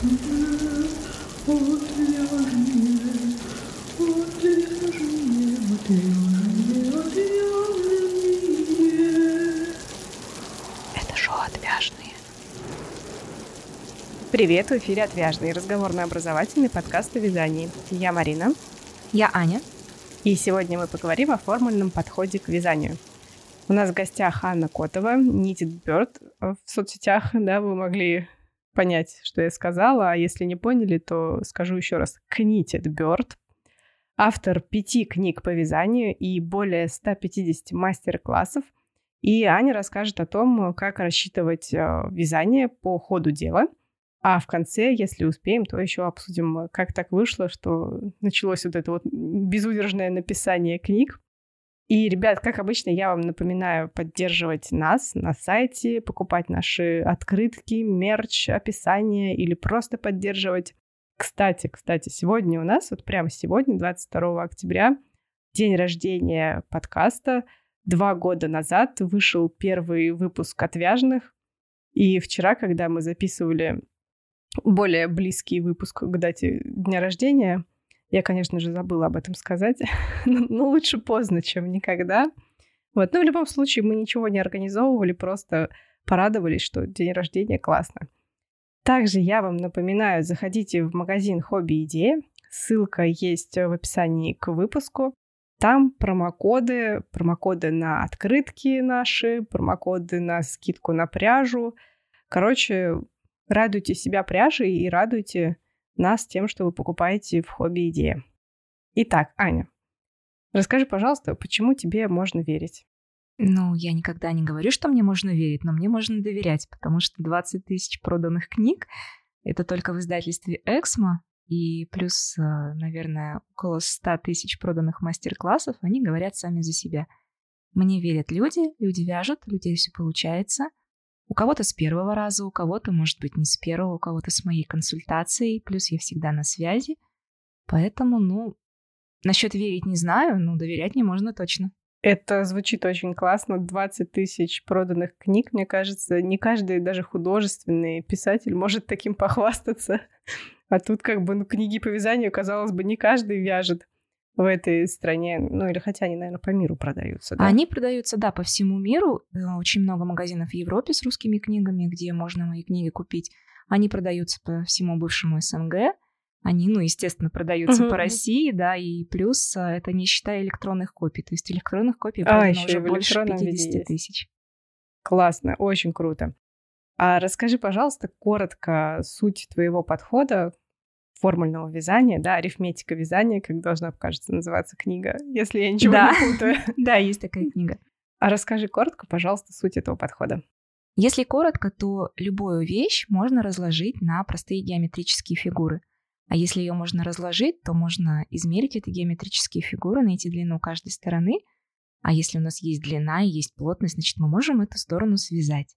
Это шоу «Отвяжные». Привет, в эфире «Отвяжные» разговорно-образовательный подкаст о вязании. Я Марина. Я Аня. И сегодня мы поговорим о формульном подходе к вязанию. У нас в гостях Анна Котова, Knitted Bird в соцсетях, да, вы могли понять, что я сказала, а если не поняли, то скажу еще раз. Knitted Bird, автор пяти книг по вязанию и более 150 мастер-классов. И Аня расскажет о том, как рассчитывать э, вязание по ходу дела. А в конце, если успеем, то еще обсудим, как так вышло, что началось вот это вот безудержное написание книг. И, ребят, как обычно, я вам напоминаю поддерживать нас на сайте, покупать наши открытки, мерч, описание или просто поддерживать. Кстати, кстати, сегодня у нас, вот прямо сегодня, 22 октября, день рождения подкаста. Два года назад вышел первый выпуск «Отвяжных». И вчера, когда мы записывали более близкий выпуск к дате дня рождения, я, конечно же, забыла об этом сказать, но лучше поздно, чем никогда. Вот. Но в любом случае мы ничего не организовывали, просто порадовались, что день рождения классно. Также я вам напоминаю, заходите в магазин «Хобби Идея». Ссылка есть в описании к выпуску. Там промокоды, промокоды на открытки наши, промокоды на скидку на пряжу. Короче, радуйте себя пряжей и радуйте нас тем, что вы покупаете в хобби идея. Итак, Аня, расскажи, пожалуйста, почему тебе можно верить? Ну, я никогда не говорю, что мне можно верить, но мне можно доверять, потому что 20 тысяч проданных книг — это только в издательстве «Эксмо», и плюс, э, наверное, около 100 тысяч проданных мастер-классов, они говорят сами за себя. Мне верят люди, люди вяжут, у людей все получается — у кого-то с первого раза, у кого-то, может быть, не с первого, у кого-то с моей консультацией, плюс я всегда на связи. Поэтому, ну, насчет верить не знаю, но доверять не можно точно. Это звучит очень классно. 20 тысяч проданных книг, мне кажется, не каждый, даже художественный писатель может таким похвастаться. А тут как бы, ну, книги по вязанию, казалось бы, не каждый вяжет в этой стране, ну или хотя они, наверное, по миру продаются. Да? Они продаются, да, по всему миру. Э, очень много магазинов в Европе с русскими книгами, где можно мои книги купить. Они продаются по всему бывшему СНГ. Они, ну, естественно, продаются uh-huh. по России, да, и плюс а, это не считая электронных копий. То есть электронных копий а, продано уже больше 50 тысяч. Классно, очень круто. А расскажи, пожалуйста, коротко суть твоего подхода формульного вязания, да, арифметика вязания, как должна, кажется, называться книга, если я ничего да. не путаю. Да, есть такая книга. А расскажи коротко, пожалуйста, суть этого подхода. Если коротко, то любую вещь можно разложить на простые геометрические фигуры. А если ее можно разложить, то можно измерить эти геометрические фигуры, найти длину каждой стороны. А если у нас есть длина и есть плотность, значит, мы можем эту сторону связать.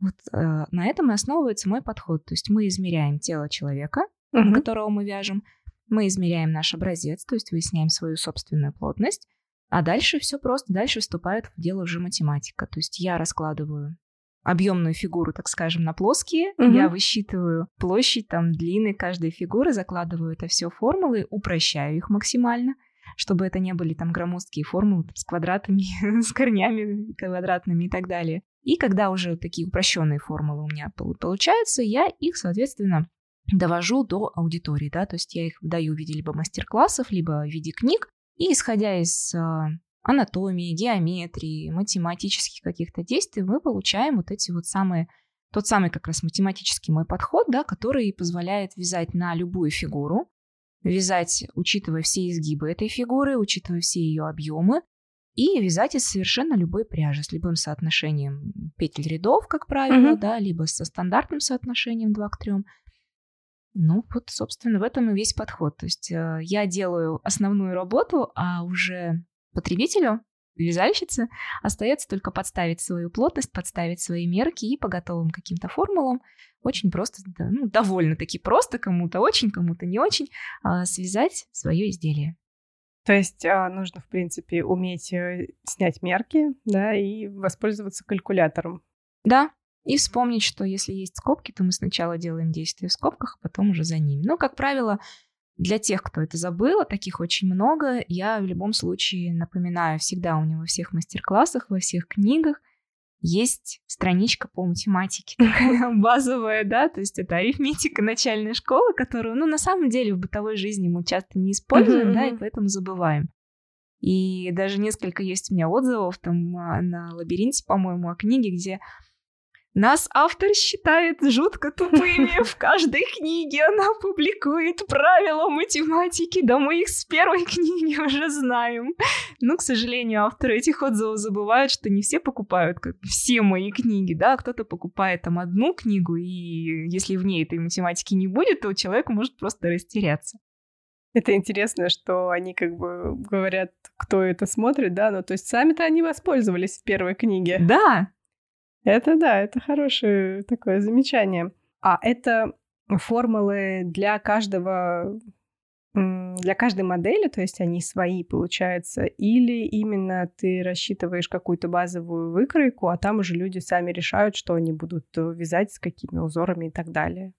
Вот э, на этом и основывается мой подход. То есть мы измеряем тело человека, угу. которого мы вяжем. Мы измеряем наш образец, то есть выясняем свою собственную плотность. А дальше все просто, дальше вступает в дело уже математика. То есть я раскладываю объемную фигуру, так скажем, на плоские. Угу. Я высчитываю площадь, там, длины каждой фигуры, закладываю это все формулы, упрощаю их максимально, чтобы это не были там громоздкие формулы там, с квадратами, с корнями квадратными и так далее. И когда уже такие упрощенные формулы у меня получаются, я их, соответственно, довожу до аудитории, да, то есть я их даю в виде либо мастер-классов, либо в виде книг, и исходя из э, анатомии, геометрии, математических каких-то действий, мы получаем вот эти вот самые, тот самый как раз математический мой подход, да, который позволяет вязать на любую фигуру, вязать, учитывая все изгибы этой фигуры, учитывая все ее объемы, и вязать из совершенно любой пряжи, с любым соотношением петель рядов, как правило, mm-hmm. да, либо со стандартным соотношением 2 к 3, ну, вот, собственно, в этом и весь подход. То есть э, я делаю основную работу, а уже потребителю, вязальщице, остается только подставить свою плотность, подставить свои мерки и по готовым каким-то формулам очень просто, ну, довольно-таки просто, кому-то очень, кому-то не очень, э, связать свое изделие. То есть а, нужно, в принципе, уметь э, снять мерки, да, и воспользоваться калькулятором. Да, и вспомнить, что если есть скобки, то мы сначала делаем действия в скобках, а потом уже за ними. Но, как правило, для тех, кто это забыл, таких очень много, я в любом случае напоминаю всегда у него во всех мастер-классах, во всех книгах есть страничка по математике, такая базовая, да, то есть это арифметика начальной школы, которую, ну, на самом деле в бытовой жизни мы часто не используем, да, и поэтому забываем. И даже несколько есть у меня отзывов там а, на лабиринте, по-моему, о книге, где нас автор считает жутко тупыми. В каждой книге она публикует правила математики. Да мы их с первой книги уже знаем. Но, к сожалению, авторы этих отзывов забывают, что не все покупают как все мои книги, да, кто-то покупает там одну книгу, и если в ней этой математики не будет, то человек может просто растеряться. Это интересно, что они как бы говорят, кто это смотрит, да, ну то есть сами-то они воспользовались в первой книге. Да, это да, это хорошее такое замечание. А это формулы для каждого для каждой модели, то есть они свои, получается, или именно ты рассчитываешь какую-то базовую выкройку, а там уже люди сами решают, что они будут э, вязать, с какими узорами и так далее.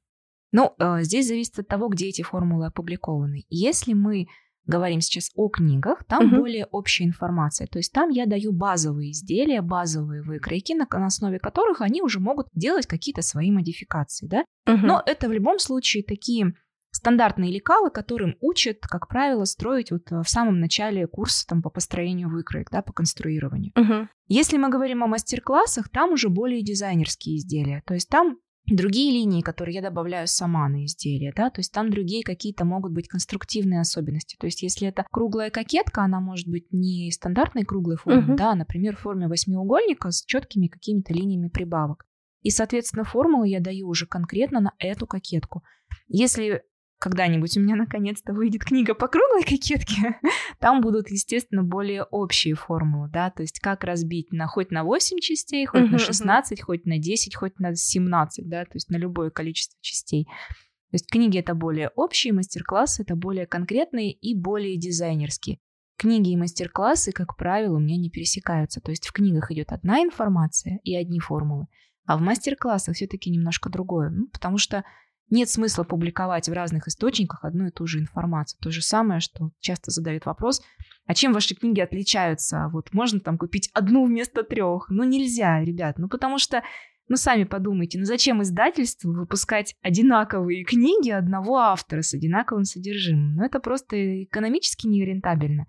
Ну, э, здесь зависит от того, где эти формулы опубликованы. Если мы говорим сейчас о книгах, там угу. более общая информация. То есть там я даю базовые изделия, базовые выкройки, на, на основе которых они уже могут делать какие-то свои модификации, да. Угу. Но это в любом случае такие стандартные лекалы, которым учат, как правило, строить вот в самом начале курса там, по построению выкроек, да, по конструированию. Угу. Если мы говорим о мастер-классах, там уже более дизайнерские изделия. То есть там другие линии, которые я добавляю сама на изделие, да, то есть там другие какие-то могут быть конструктивные особенности. То есть если это круглая кокетка, она может быть не стандартной круглой формы, uh-huh. да, а, например, в форме восьмиугольника с четкими какими-то линиями прибавок. И, соответственно, формулу я даю уже конкретно на эту кокетку. Если когда-нибудь у меня наконец-то выйдет книга по круглой кокетке, там будут, естественно, более общие формулы, да, то есть как разбить на хоть на 8 частей, хоть uh-huh, на 16, uh-huh. хоть на 10, хоть на 17, да, то есть на любое количество частей. То есть книги это более общие, мастер-классы это более конкретные и более дизайнерские. Книги и мастер-классы, как правило, у меня не пересекаются. То есть в книгах идет одна информация и одни формулы, а в мастер-классах все-таки немножко другое. Ну, потому что нет смысла публиковать в разных источниках одну и ту же информацию. То же самое, что часто задают вопрос, а чем ваши книги отличаются? Вот можно там купить одну вместо трех? Ну нельзя, ребят, ну потому что, ну сами подумайте, ну зачем издательству выпускать одинаковые книги одного автора с одинаковым содержимым? Ну это просто экономически нерентабельно.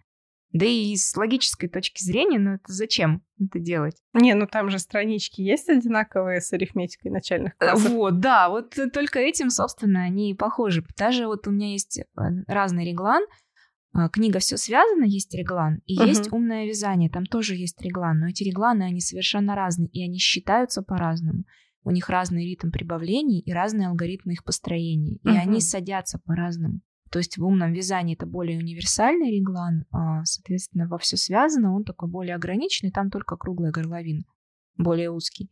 Да и с логической точки зрения, ну это зачем это делать? Не, ну там же странички есть одинаковые с арифметикой начальных э, классов. Вот, да, вот только этим, собственно, они и похожи. Даже вот у меня есть э, разный реглан, э, книга «Все связано», есть реглан, и uh-huh. есть «Умное вязание», там тоже есть реглан, но эти регланы, они совершенно разные, и они считаются по-разному. У них разный ритм прибавлений и разные алгоритмы их построения, и они садятся по-разному. То есть в умном вязании это более универсальный реглан, а, соответственно, во все связано, он такой более ограниченный, там только круглая горловина, более узкий.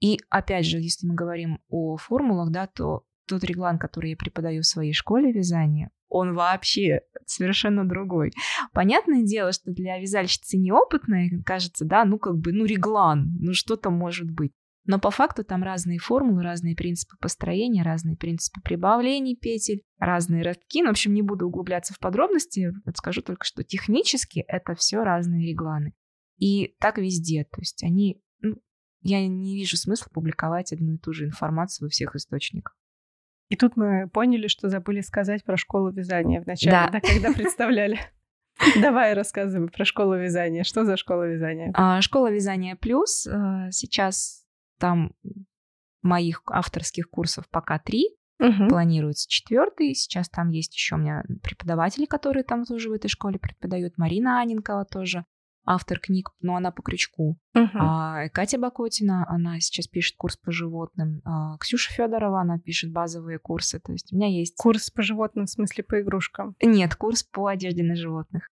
И опять же, если мы говорим о формулах, да, то тот реглан, который я преподаю в своей школе вязания, он вообще совершенно другой. Понятное дело, что для вязальщицы неопытной кажется, да, ну как бы, ну реглан, ну что там может быть. Но по факту там разные формулы, разные принципы построения, разные принципы прибавлений петель, разные ростки. Ну, в общем, не буду углубляться в подробности, скажу только, что технически это все разные регланы. И так везде. То есть они... Ну, я не вижу смысла публиковать одну и ту же информацию во всех источниках. И тут мы поняли, что забыли сказать про школу вязания вначале, да, да когда представляли. Давай рассказывай про школу вязания. Что за школа вязания? А, школа вязания плюс. А, сейчас там моих авторских курсов пока три, угу. планируется четвертый. Сейчас там есть еще у меня преподаватели, которые там тоже в этой школе преподают. Марина Анинкова тоже автор книг, но она по крючку. Uh-huh. А, Катя Бакотина, она сейчас пишет курс по животным. А, Ксюша Федорова, она пишет базовые курсы. То есть у меня есть... Курс по животным, в смысле по игрушкам? Нет, курс по одежде на животных.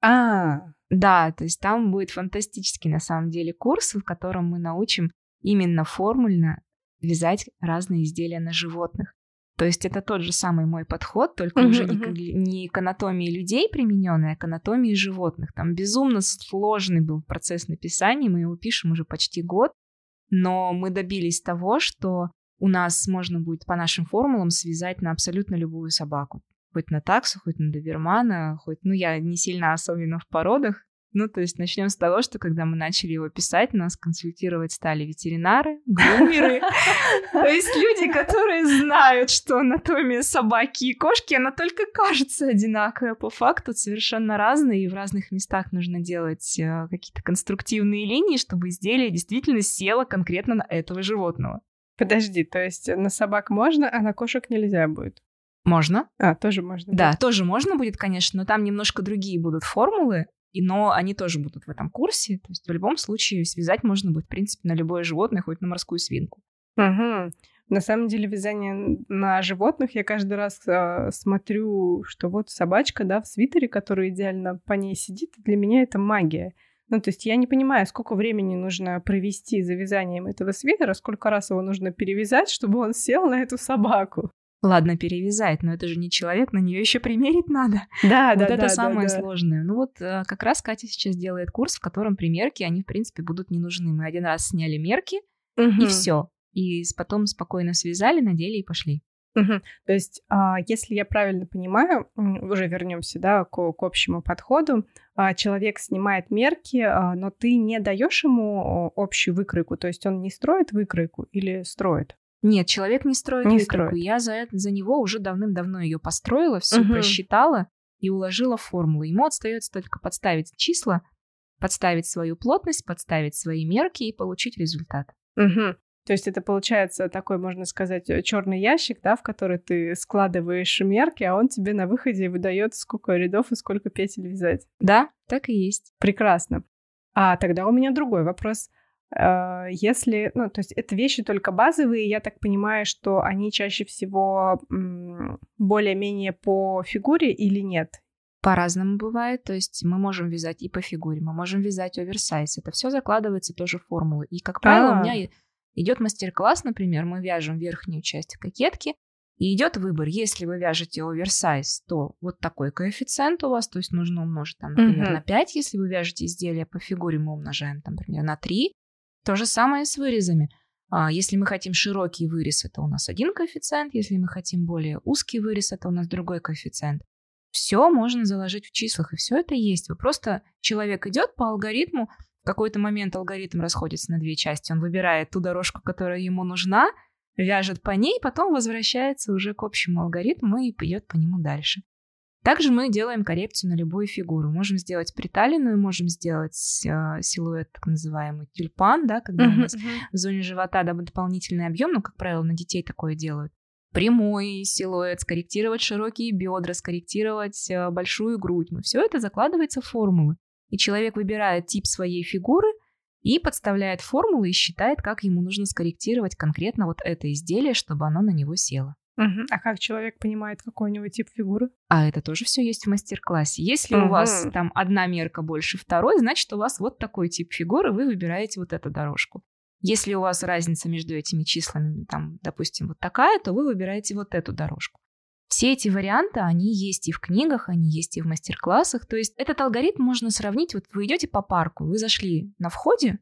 А, да, то есть там будет фантастический на самом деле курс, в котором мы научим именно формульно вязать разные изделия на животных. То есть это тот же самый мой подход, только uh-huh, уже uh-huh. Не, не к анатомии людей примененный, а к анатомии животных. Там безумно сложный был процесс написания, мы его пишем уже почти год. но мы добились того, что у нас можно будет по нашим формулам связать на абсолютно любую собаку. Хоть на таксу, хоть на добермана, хоть... Ну, я не сильно особенно в породах, ну, то есть начнем с того, что когда мы начали его писать, нас консультировать стали ветеринары, грумеры, то есть люди, которые знают, что анатомия собаки и кошки, она только кажется одинаковой, а по факту совершенно разные, и в разных местах нужно делать э, какие-то конструктивные линии, чтобы изделие действительно село конкретно на этого животного. Подожди, то есть на собак можно, а на кошек нельзя будет? Можно. А, тоже можно. Да, тоже можно будет, конечно, но там немножко другие будут формулы, и, но они тоже будут в этом курсе. То есть в любом случае связать можно будет, в принципе, на любое животное, хоть на морскую свинку. Угу. На самом деле вязание на животных я каждый раз э, смотрю, что вот собачка, да, в свитере, который идеально по ней сидит, для меня это магия. Ну, то есть я не понимаю, сколько времени нужно провести за вязанием этого свитера, сколько раз его нужно перевязать, чтобы он сел на эту собаку. Ладно, перевязать, но это же не человек, на нее еще примерить надо. Да, вот да, это да, самое да, да. сложное. Ну вот э, как раз Катя сейчас делает курс, в котором примерки, они в принципе будут не нужны. Мы один раз сняли мерки Мгм. и все, и потом спокойно связали, надели и пошли. Мгм. То есть, а, если я правильно понимаю, уже вернемся, да, к, к общему подходу. а, Человек снимает мерки, а, но ты не даешь ему общую выкройку, то есть он не строит выкройку или строит? Нет, человек не строит Не выкройку. строит. Я за, это, за него уже давным-давно ее построила, все Мгм. просчитала и уложила в формулу. Ему остается только подставить числа, подставить свою плотность, подставить свои мерки и получить результат. Мгм. То есть это получается такой, можно сказать, черный ящик, да, в который ты складываешь мерки, а он тебе на выходе выдает, сколько рядов и сколько петель вязать. Да, так и есть. Прекрасно. А тогда у меня другой вопрос. Э, Если, ну, то есть это вещи только базовые, я так понимаю, что они чаще всего более-менее по фигуре или нет? По-разному бывает, то есть мы можем вязать и по фигуре, мы можем вязать оверсайз. Это все закладывается тоже в формулы. И, как правило, А. у меня и- идет мастер-класс, например, мы вяжем верхнюю часть кокетки, и идет выбор. Если вы вяжете оверсайз, то вот такой коэффициент у вас, то есть нужно умножить, там, например, Мгм. на 5. Если вы вяжете изделие по фигуре, мы умножаем, там, например, на 3. То же самое с вырезами. А, Если мы хотим широкий вырез, это у нас один коэффициент. Если мы хотим более узкий вырез, это у нас другой коэффициент. Все можно заложить в числах, и все это есть. Вы просто человек идет по алгоритму, в какой-то момент алгоритм расходится на две части. Он выбирает ту дорожку, которая ему нужна, вяжет по ней, потом возвращается уже к общему алгоритму и идет по нему дальше. Также мы делаем коррекцию на любую фигуру. Можем сделать приталенную, можем сделать э, силуэт, так называемый тюльпан, да, когда у нас в зоне живота дабы дополнительный объем, ну, как правило, на детей такое делают. Прямой силуэт, скорректировать широкие бедра, скорректировать э, большую грудь. Мы все это закладывается в формулы. И человек выбирает тип своей фигуры и подставляет формулы и считает, как ему нужно скорректировать конкретно вот это изделие, чтобы оно на него село. Мгм. А как человек понимает, какой у него тип фигуры? А это тоже все есть в мастер-классе. Если у вас там одна мерка больше второй, значит, у вас вот такой тип фигуры, вы выбираете вот эту дорожку. Если у вас разница между этими числами, там, допустим, вот такая, то вы выбираете вот эту дорожку. Все эти варианты, они есть и в книгах, они есть и в мастер-классах. То есть этот алгоритм можно сравнить. Вот вы идете по парку, вы зашли на входе,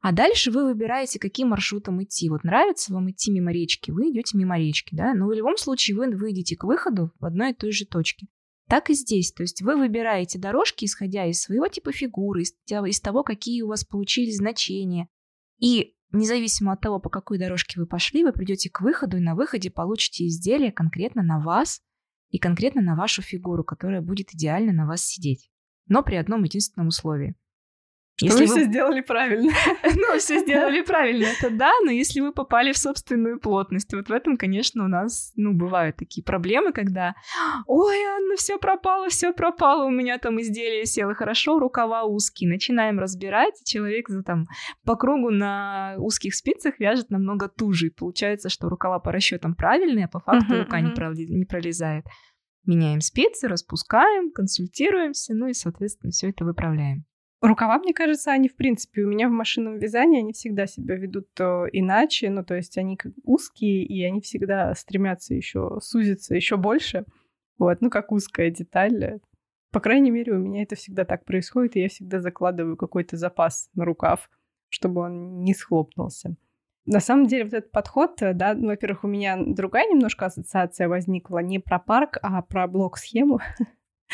а дальше вы выбираете, каким маршрутом идти. Вот нравится вам идти мимо речки, вы идете мимо речки, да, но в любом случае вы выйдете к выходу в одной и той же точке. Так и здесь. То есть вы выбираете дорожки, исходя из своего типа фигуры, из, того, какие у вас получились значения. И независимо от того, по какой дорожке вы пошли, вы придете к выходу, и на выходе получите изделие конкретно на вас и конкретно на вашу фигуру, которая будет идеально на вас сидеть. Но при одном единственном условии. Что вы все сделали правильно. Ну, все сделали правильно, это да, но если вы попали в собственную плотность, вот в этом, конечно, у нас, ну, бывают такие проблемы, когда, ой, Анна, все пропало, все пропало, у меня там изделие село хорошо, рукава узкие, начинаем разбирать, и человек за там по кругу на узких спицах вяжет намного туже, и получается, что рукава по расчетам правильные, а по факту Мгм, рука не, проли- не пролезает. Меняем спицы, распускаем, консультируемся, ну и, соответственно, все это выправляем. Рукава, мне кажется, они, в принципе, у меня в машинном вязании, они всегда себя ведут э, иначе, ну, то есть они как узкие, и они всегда стремятся еще сузиться еще больше, вот, ну, как узкая деталь. По крайней мере, у меня это всегда так происходит, и я всегда закладываю какой-то запас на рукав. чтобы он не схлопнулся. На самом деле вот этот подход, э, да, ну, во-первых, у меня другая немножко ассоциация возникла не про парк, а про блок-схему.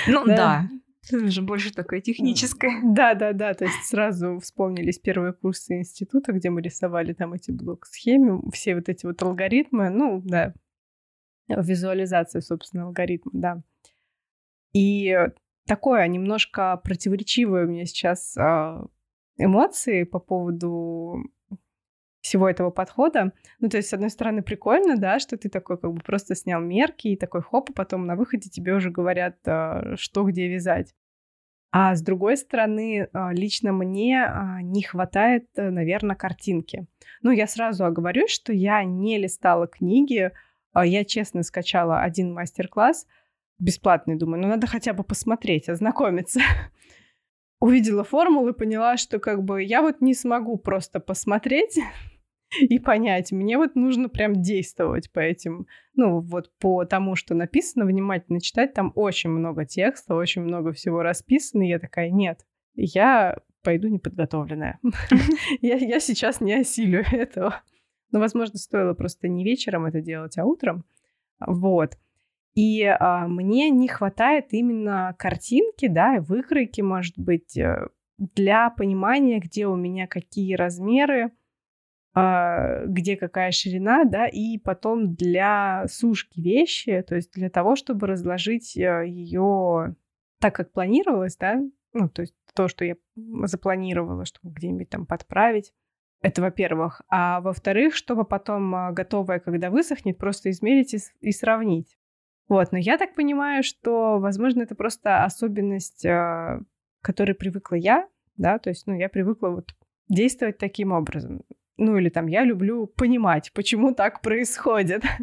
Ну да. Это больше такое техническое. Да, да, да. То есть сразу вспомнились первые курсы института, где мы рисовали там эти блок-схемы, все вот эти вот алгоритмы, ну да, визуализация, собственно, алгоритма, да. И такое немножко противоречивое у меня сейчас а, эмоции по поводу всего этого подхода. Ну, то есть, с одной стороны, прикольно, да, что ты такой как бы просто снял мерки и такой хоп, и потом на выходе тебе уже говорят, а, что где вязать. А с другой стороны, а, лично мне а, не хватает, наверное, картинки. Ну, я сразу оговорюсь, что я не листала книги, я честно скачала один мастер-класс бесплатный, думаю, ну надо хотя бы посмотреть, ознакомиться. Увидела формулы, поняла, что как бы я вот не смогу просто посмотреть и понять. Мне вот нужно прям действовать по этим, ну, вот по тому, что написано, внимательно читать. Там очень много текста, очень много всего расписано. И я такая, нет, я пойду неподготовленная. я, я сейчас не осилю этого. Но, возможно, стоило просто не вечером это делать, а утром. Вот. И а, мне не хватает именно картинки, да, выкройки, может быть, э, для понимания, где у меня какие размеры, где какая ширина, да, и потом для сушки вещи, то есть для того, чтобы разложить э, ее так, как планировалось, да, ну, то есть то, что я запланировала, чтобы где-нибудь там подправить. Это во-первых. А во-вторых, чтобы потом а, готовое, когда высохнет, просто измерить и, и сравнить. Вот, но я так понимаю, что, возможно, это просто особенность, а, к которой привыкла я, да, то есть, ну, я привыкла вот действовать таким образом. Ну, или там, я люблю понимать, почему так происходит.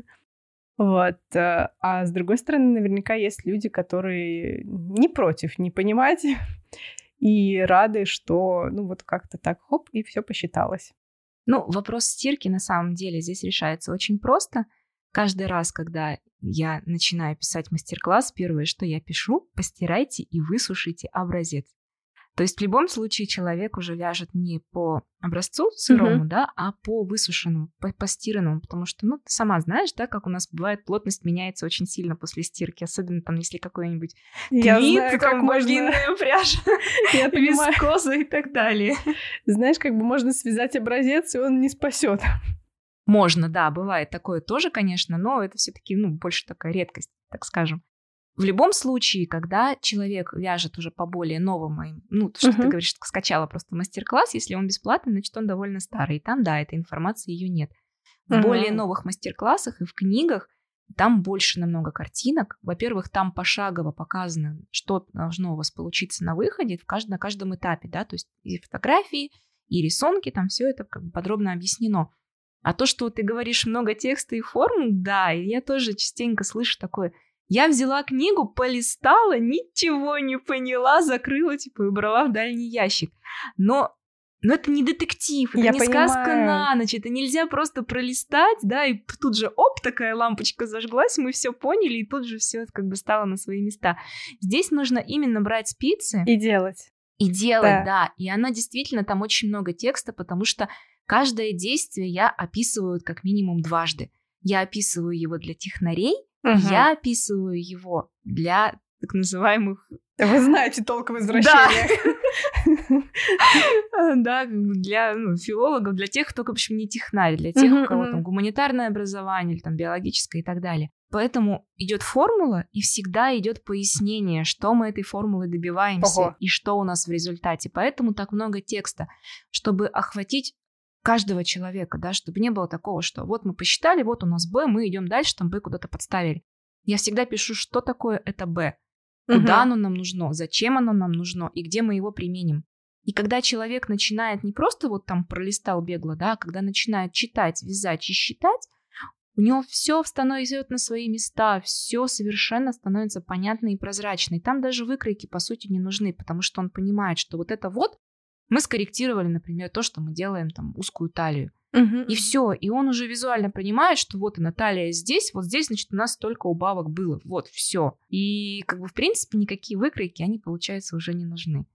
Вот. Э, а с другой стороны, наверняка есть люди, которые не против не понимать и рады, что, ну, вот как-то так, хоп, и все посчиталось. Ну, вопрос стирки на самом деле здесь решается очень просто. Каждый раз, когда я начинаю писать мастер-класс, первое, что я пишу, постирайте и высушите образец. То есть в любом случае человек уже вяжет не по образцу сырому, mm-hmm. да, а по высушенному, по постиранному, потому что, ну, ты сама знаешь, да, как у нас бывает, плотность меняется очень сильно после стирки, особенно там, если какой-нибудь твит, как там бобинная пряжа, вискоза и так далее. Знаешь, как бы можно связать образец, и он не спасет. Можно, да, бывает такое тоже, конечно, но это все-таки, ну, больше такая редкость, так скажем. В любом случае, когда человек вяжет уже по более новым ну, что uh-huh. ты говоришь, скачала просто мастер-класс, если он бесплатный, значит, он довольно старый. И там, да, этой информации ее нет. В uh-huh. более новых мастер-классах и в книгах там больше намного картинок. Во-первых, там пошагово показано, что должно у вас получиться на выходе в кажд... на каждом этапе, да, то есть и фотографии, и рисунки, там все это как бы подробно объяснено. А то, что ты говоришь много текста и форм, да, и я тоже частенько слышу такое. Я взяла книгу, полистала, ничего не поняла, закрыла, типа, и убрала в дальний ящик. Но но это не детектив, это Я не понимаю. сказка на ночь, это нельзя просто пролистать, да, и тут же оп, такая лампочка зажглась, мы все поняли, и тут же все как бы стало на свои места. Здесь нужно именно брать спицы. И делать. И делать, да. да. И она действительно, там очень много текста, потому что Каждое действие я описываю как минимум дважды. Я описываю его для технарей, угу. я описываю его для так называемых... Вы знаете толк в извращениях. Да, для ну, филологов, для тех, кто, в общем, не технарь, для тех, у кого там гуманитарное образование или там биологическое и так далее. Поэтому идет формула, и всегда идет пояснение, что мы этой формулой добиваемся Ого. и что у нас в результате. Поэтому так много текста, чтобы охватить каждого человека, да, чтобы не было такого, что вот мы посчитали, вот у нас Б, мы идем дальше, там Б куда-то подставили. Я всегда пишу, что такое это Б, куда угу. оно нам нужно, зачем оно нам нужно и где мы его применим. И когда человек начинает не просто вот там пролистал бегло, да, а когда начинает читать, вязать и считать, у него все становится на свои места, все совершенно становится понятно и прозрачно. И там даже выкройки, по сути, не нужны, потому что он понимает, что вот это вот мы скорректировали, например, то, что мы делаем там узкую талию. Угу. И все. И он уже визуально понимает, что вот она талия здесь, вот здесь, значит, у нас столько убавок было. Вот, все. И как бы, в принципе, никакие выкройки, они, получается, уже не нужны.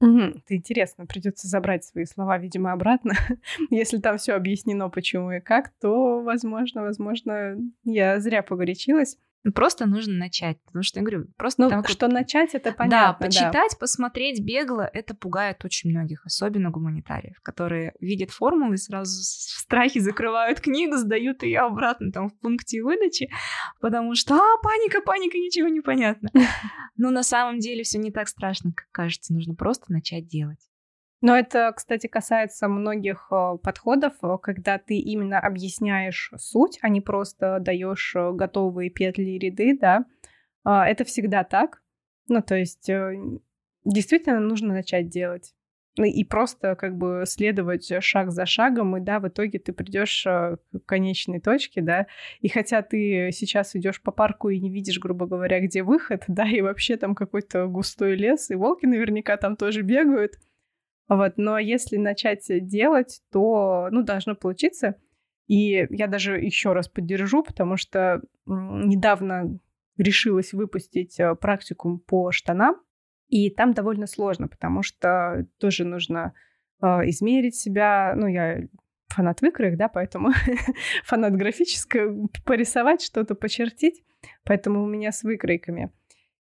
Угу. Это интересно, придется забрать свои слова, видимо, обратно. Если там все объяснено, почему и как, то, возможно, возможно, я зря погорячилась. Просто нужно начать, потому что я говорю, просто ну, так что начать это понятно. Да, почитать, да. посмотреть бегло, это пугает очень многих, особенно гуманитариев, которые видят формулы и сразу в страхе закрывают книгу, сдают ее обратно там в пункте выдачи, потому что а паника, паника, ничего не понятно. Но на самом деле все не так страшно, как кажется, нужно просто начать делать. Но это, кстати, касается многих э, подходов, э, когда ты именно объясняешь суть, а не просто даешь э, готовые петли и ряды, да. А, это всегда так. Ну, то есть действительно нужно начать делать. Ну, и просто как бы следовать шаг за шагом, и да, в итоге ты придешь к конечной точке, да, и хотя ты сейчас идешь по парку и не видишь, грубо говоря, где выход, да, и вообще там какой-то густой лес, и волки наверняка там тоже бегают, вот, но если начать делать, то, ну, должно получиться. И я даже еще раз поддержу, потому что недавно решилась выпустить э, практикум по штанам, и там довольно сложно, потому что тоже нужно э, измерить себя. Ну, я фанат выкроек, да, поэтому фанат графическое, порисовать что-то, почертить. Поэтому у меня с выкройками.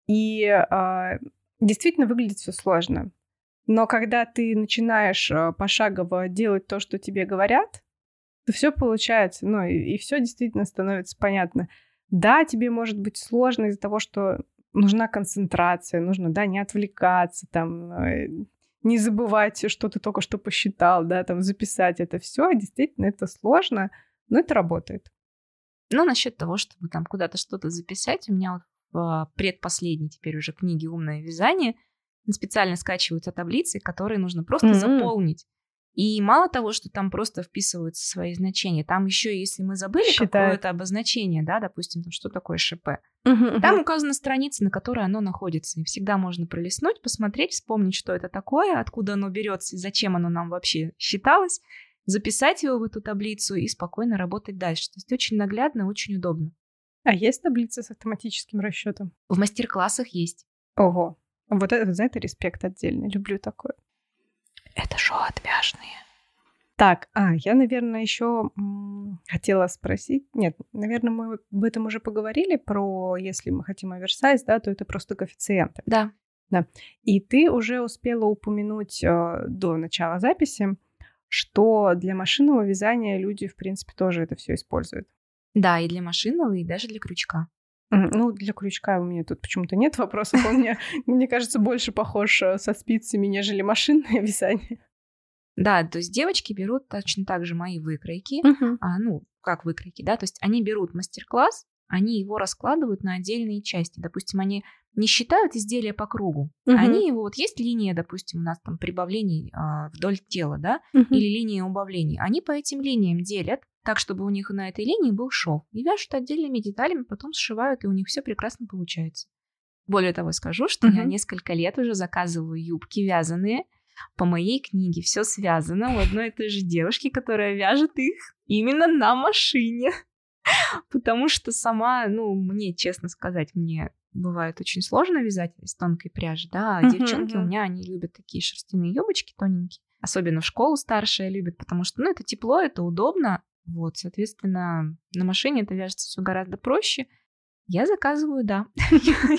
И э, действительно выглядит все сложно. Но когда ты начинаешь э, пошагово делать то, что тебе говорят, то все получается, ну и, и все действительно становится понятно. Да, тебе может быть сложно из-за того, что нужна концентрация, нужно, да, не отвлекаться, там, э, не забывать, что ты только что посчитал, да, там, записать это все. Действительно, это сложно, но это работает. Ну, насчет того, чтобы там куда-то что-то записать, у меня вот в а, предпоследней теперь уже книге «Умное вязание» специально скачиваются таблицы, которые нужно просто mm-hmm. заполнить. И мало того, что там просто вписываются свои значения, там еще, если мы забыли какое-то обозначение, да, допустим, там, что такое ШП, uh-huh, там указана страница, на которой оно находится. И всегда можно пролистнуть, посмотреть, вспомнить, что это такое, откуда оно берется и зачем оно нам вообще считалось, записать его в эту таблицу и спокойно работать дальше. То есть очень наглядно, очень удобно. А есть таблица с автоматическим расчетом? В мастер-классах есть. Ого, вот это, за это респект отдельный. Люблю такое. Это шоу отвяжные. Так, а, я, наверное, еще хотела спросить. Нет, наверное, мы об этом уже поговорили, про если мы хотим оверсайз, да, то это просто коэффициенты. Да. Да. И ты уже успела упомянуть э, до начала записи, что для машинного вязания люди, в принципе, тоже это все используют. Да, и для машинного, и даже для крючка. Ну, для крючка у меня тут почему-то нет вопросов. Он мне, мне кажется, больше похож э, со спицами, нежели машинное вязание. Да, то есть девочки берут точно так же мои выкройки, а, ну, как выкройки, да, то есть они берут мастер-класс, они его раскладывают на отдельные части. Допустим, они не считают изделия по кругу. Угу. Они его, вот есть линия, допустим, у нас там прибавлений а, вдоль тела, да, угу. или линия убавлений. Они по этим линиям делят так, чтобы у них на этой линии был шов. И вяжут отдельными деталями, потом сшивают, и у них все прекрасно получается. Более того, скажу, что угу. я несколько лет уже заказываю юбки вязаные по моей книге. Все связано у одной и той же девушки, которая вяжет их именно на машине. Потому что сама, ну, мне, честно сказать, мне бывает очень сложно вязать из тонкой пряжи, да, а девчонки у меня, они любят такие шерстяные юбочки тоненькие. Особенно в школу старшие любят, потому что, ну, это тепло, это удобно, вот, соответственно, на машине это вяжется все гораздо проще. Я заказываю, да.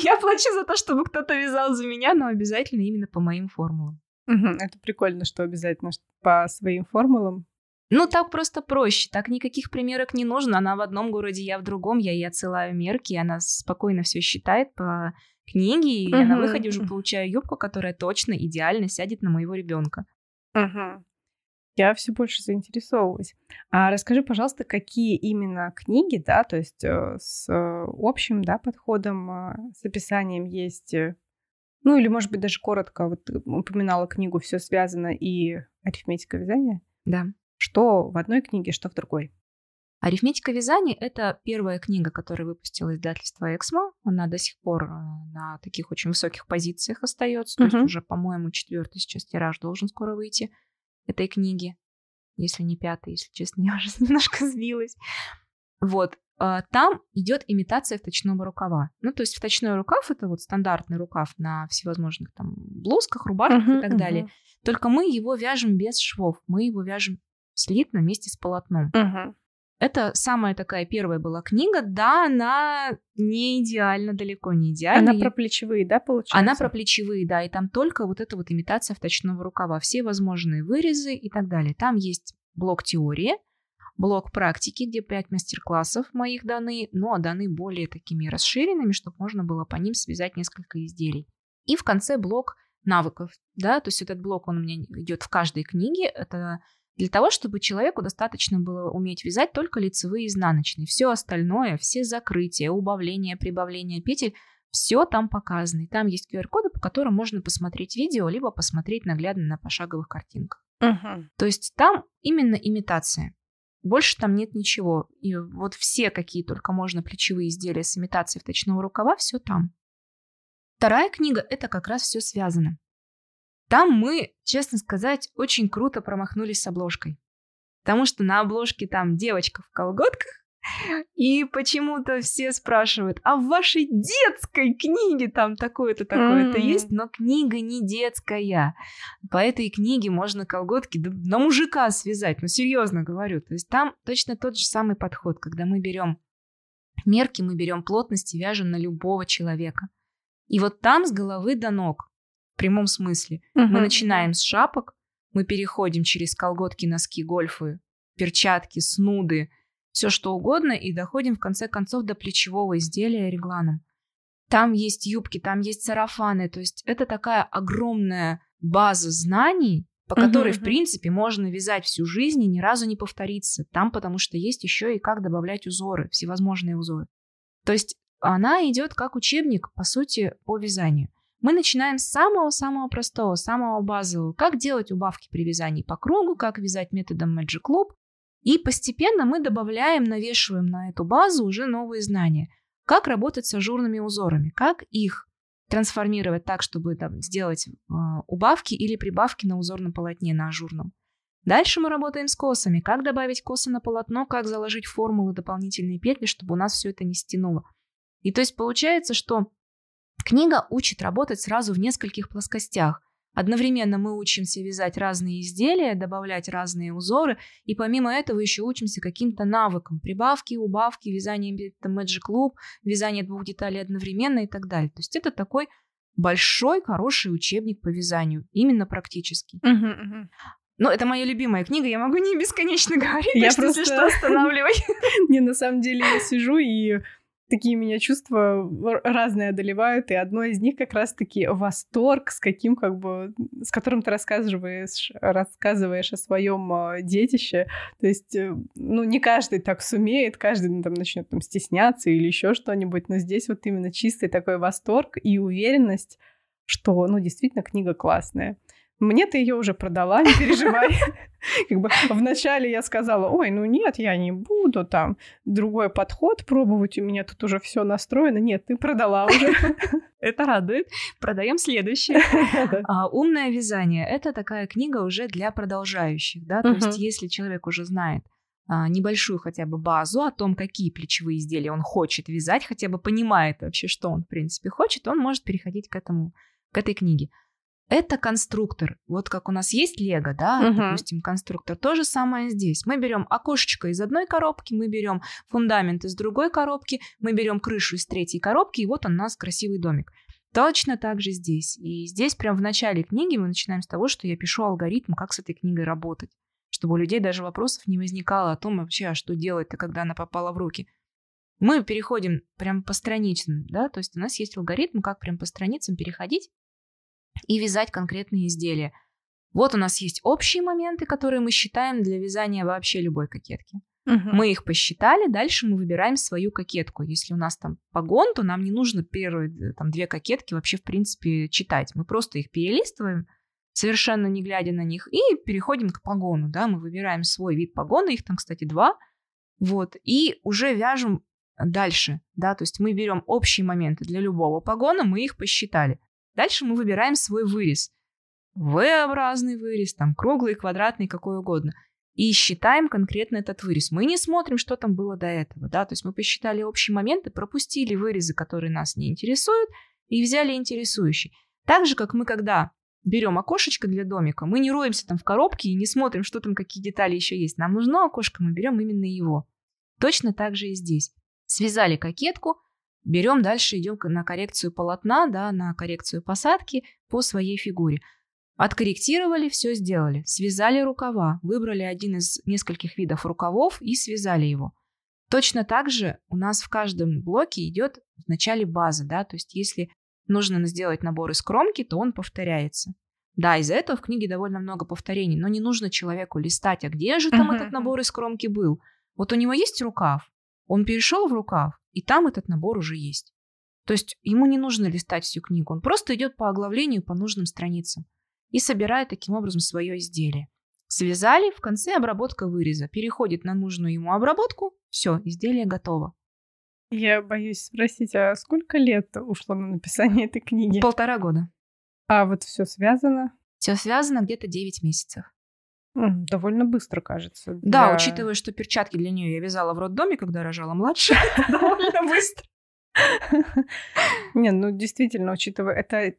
Я плачу за то, чтобы кто-то вязал за меня, но обязательно именно по моим формулам. Это прикольно, что обязательно по своим формулам. Ну, так просто проще. Так никаких примерок не нужно. Она в одном городе, я в другом. Я ей отсылаю мерки, она спокойно все считает по книге, и я на выходе уже получаю юбку, которая точно идеально сядет на моего ребенка. Угу. Я все больше заинтересовываюсь. А расскажи, пожалуйста, какие именно книги, да, то есть э, с э, общим, да, подходом, э, с описанием есть, ну или, может быть, даже коротко, вот упоминала книгу «Все связано» и «Арифметика вязания». Да. Что в одной книге, что в другой? Арифметика вязания — это первая книга, которая выпустила издательство «Эксмо». Она до сих пор на таких очень высоких позициях остается. То uh-huh. есть уже, по-моему, четвертый сейчас тираж должен скоро выйти этой книги, если не пятый, если честно, я уже немножко сбилась. Вот. э, там идет имитация вточного рукава. Ну, то есть вточной рукав это вот стандартный рукав на всевозможных там блузках, рубашках uh-huh, и так uh-huh. далее. Только мы его вяжем без швов, мы его вяжем слитно вместе с полотном. Uh-huh. Это самая такая первая была книга. Да, она не идеально, далеко не идеальна. Она про плечевые, да, получается? Она про плечевые, да, и там только вот эта вот имитация вточного рукава, все возможные вырезы и так далее. Там есть блок теории, блок практики, где 5 мастер-классов моих даны, но даны более такими расширенными, чтобы можно было по ним связать несколько изделий. И в конце блок навыков, да, то есть этот блок, он у меня идет в каждой книге, это для того, чтобы человеку достаточно было уметь вязать только лицевые и изнаночные. Все остальное, все закрытия, убавления, прибавления петель, все там показано. И там есть QR-коды, по которым можно посмотреть видео, либо посмотреть наглядно на пошаговых картинках. Угу. То есть там именно имитация. Больше там нет ничего. И вот все, какие только можно плечевые изделия с имитацией вточного рукава, все там. Вторая книга – это как раз все связано. Там мы, честно сказать, очень круто промахнулись с обложкой. Потому что на обложке там девочка в колготках, и почему-то все спрашивают, а в вашей детской книге там такое-то, такое-то mm-hmm. есть, но книга не детская. По этой книге можно колготки на мужика связать, ну серьезно говорю. То есть там точно тот же самый подход, когда мы берем мерки, мы берем плотность и вяжем на любого человека. И вот там с головы до ног прямом смысле. Угу. Мы начинаем с шапок, мы переходим через колготки, носки, гольфы, перчатки, снуды, все что угодно, и доходим в конце концов до плечевого изделия регланом. Там есть юбки, там есть сарафаны, то есть это такая огромная база знаний, по которой, uh-huh, в принципе, можно вязать всю жизнь и ни разу не повториться. Там, потому что есть еще и как добавлять узоры, всевозможные узоры. То есть она идет как учебник, по сути, по вязанию. Мы начинаем с самого-самого простого, самого базового. Как делать убавки при вязании по кругу, как вязать методом Magic Loop. И постепенно мы добавляем, навешиваем на эту базу уже новые знания. Как работать с ажурными узорами, как их трансформировать так, чтобы там, сделать э, убавки или прибавки на узорном полотне, на ажурном. Дальше мы работаем с косами. Как добавить косы на полотно, как заложить формулы, дополнительные петли, чтобы у нас все это не стянуло. И то есть получается, что Книга учит работать сразу в нескольких плоскостях. Одновременно мы учимся вязать разные изделия, добавлять разные узоры, и помимо этого еще учимся каким-то навыкам. Прибавки, убавки, вязание Magic Loop, вязание двух деталей одновременно и так далее. То есть это такой большой, хороший учебник по вязанию, именно практический. Uh-huh, uh-huh. Ну, это моя любимая книга, я могу не бесконечно говорить, я просто... что останавливай. Не, на самом деле я сижу и такие меня чувства разные одолевают, и одно из них как раз-таки восторг, с каким как бы, с которым ты рассказываешь, рассказываешь о своем а, детище. То есть, э, ну, не каждый так сумеет, каждый ну, там начнет там стесняться или еще что-нибудь, но здесь вот именно чистый такой восторг и уверенность, что, ну, действительно, книга классная. Мне ты ее уже продала, не переживай. Как бы вначале я сказала, ой, ну нет, я не буду там другой подход пробовать, у меня тут уже все настроено. Нет, ты продала уже. Это радует. Продаем следующее. А, Умное вязание. Это такая книга уже для продолжающих, да, то есть если человек уже знает а, небольшую хотя бы базу о том, какие плечевые изделия он хочет вязать, хотя бы понимает вообще, что он в принципе хочет, он может переходить к этому, к этой книге. Это конструктор. Вот как у нас есть Лего, да, uh-huh. допустим, конструктор. То же самое здесь. Мы берем окошечко из одной коробки, мы берем фундамент из другой коробки, мы берем крышу из третьей коробки, и вот он у нас красивый домик. Точно так же здесь. И здесь прям в начале книги мы начинаем с того, что я пишу алгоритм, как с этой книгой работать. Чтобы у людей даже вопросов не возникало о том вообще, а что делать-то, когда она попала в руки. Мы переходим прям по страницам, да, то есть у нас есть алгоритм, как прям по страницам переходить и вязать конкретные изделия. Вот у нас есть общие моменты, которые мы считаем для вязания вообще любой кокетки. Угу. Мы их посчитали, дальше мы выбираем свою кокетку. Если у нас там погон, то нам не нужно первые там две кокетки вообще в принципе читать. Мы просто их перелистываем, совершенно не глядя на них, и переходим к погону, да, мы выбираем свой вид погона, их там, кстати, два, вот, и уже вяжем дальше, да, то есть мы берем общие моменты для любого погона, мы их посчитали. Дальше мы выбираем свой вырез. V-образный вырез, там круглый, квадратный, какой угодно. и считаем конкретно этот вырез. Мы не смотрим, что там было до этого, да, то есть мы посчитали общие моменты, пропустили вырезы, которые нас не интересуют, и взяли интересующий. Так же, как мы, когда берем окошечко для домика, мы не роемся там в коробке и не смотрим, что там, какие детали еще есть. Нам нужно окошко, мы берем именно его. Точно так же и здесь. Связали кокетку, берем дальше, идем на коррекцию полотна, да, на коррекцию посадки по своей фигуре. Откорректировали, все сделали. Связали рукава, выбрали один из нескольких видов рукавов и связали его. Точно так же у нас в каждом блоке идет в начале база, да, то есть если нужно сделать набор из кромки, то он повторяется. Да, из-за этого в книге довольно много повторений, но не нужно человеку листать, а где же там uh-huh. этот набор из кромки был. Вот у него есть рукав, он перешел в рукав, и там этот набор уже есть. То есть ему не нужно листать всю книгу, он просто идет по оглавлению по нужным страницам и собирает таким образом свое изделие. Связали, в конце обработка выреза. Переходит на нужную ему обработку, все, изделие готово. Я боюсь спросить, а сколько лет ушло на написание этой книги? Полтора года. А вот все связано? Все связано где-то 9 месяцев. Довольно быстро, кажется. Для... Да, учитывая, что перчатки для нее я вязала в роддоме, когда рожала младшая, довольно быстро. Не, ну действительно, учитывая, это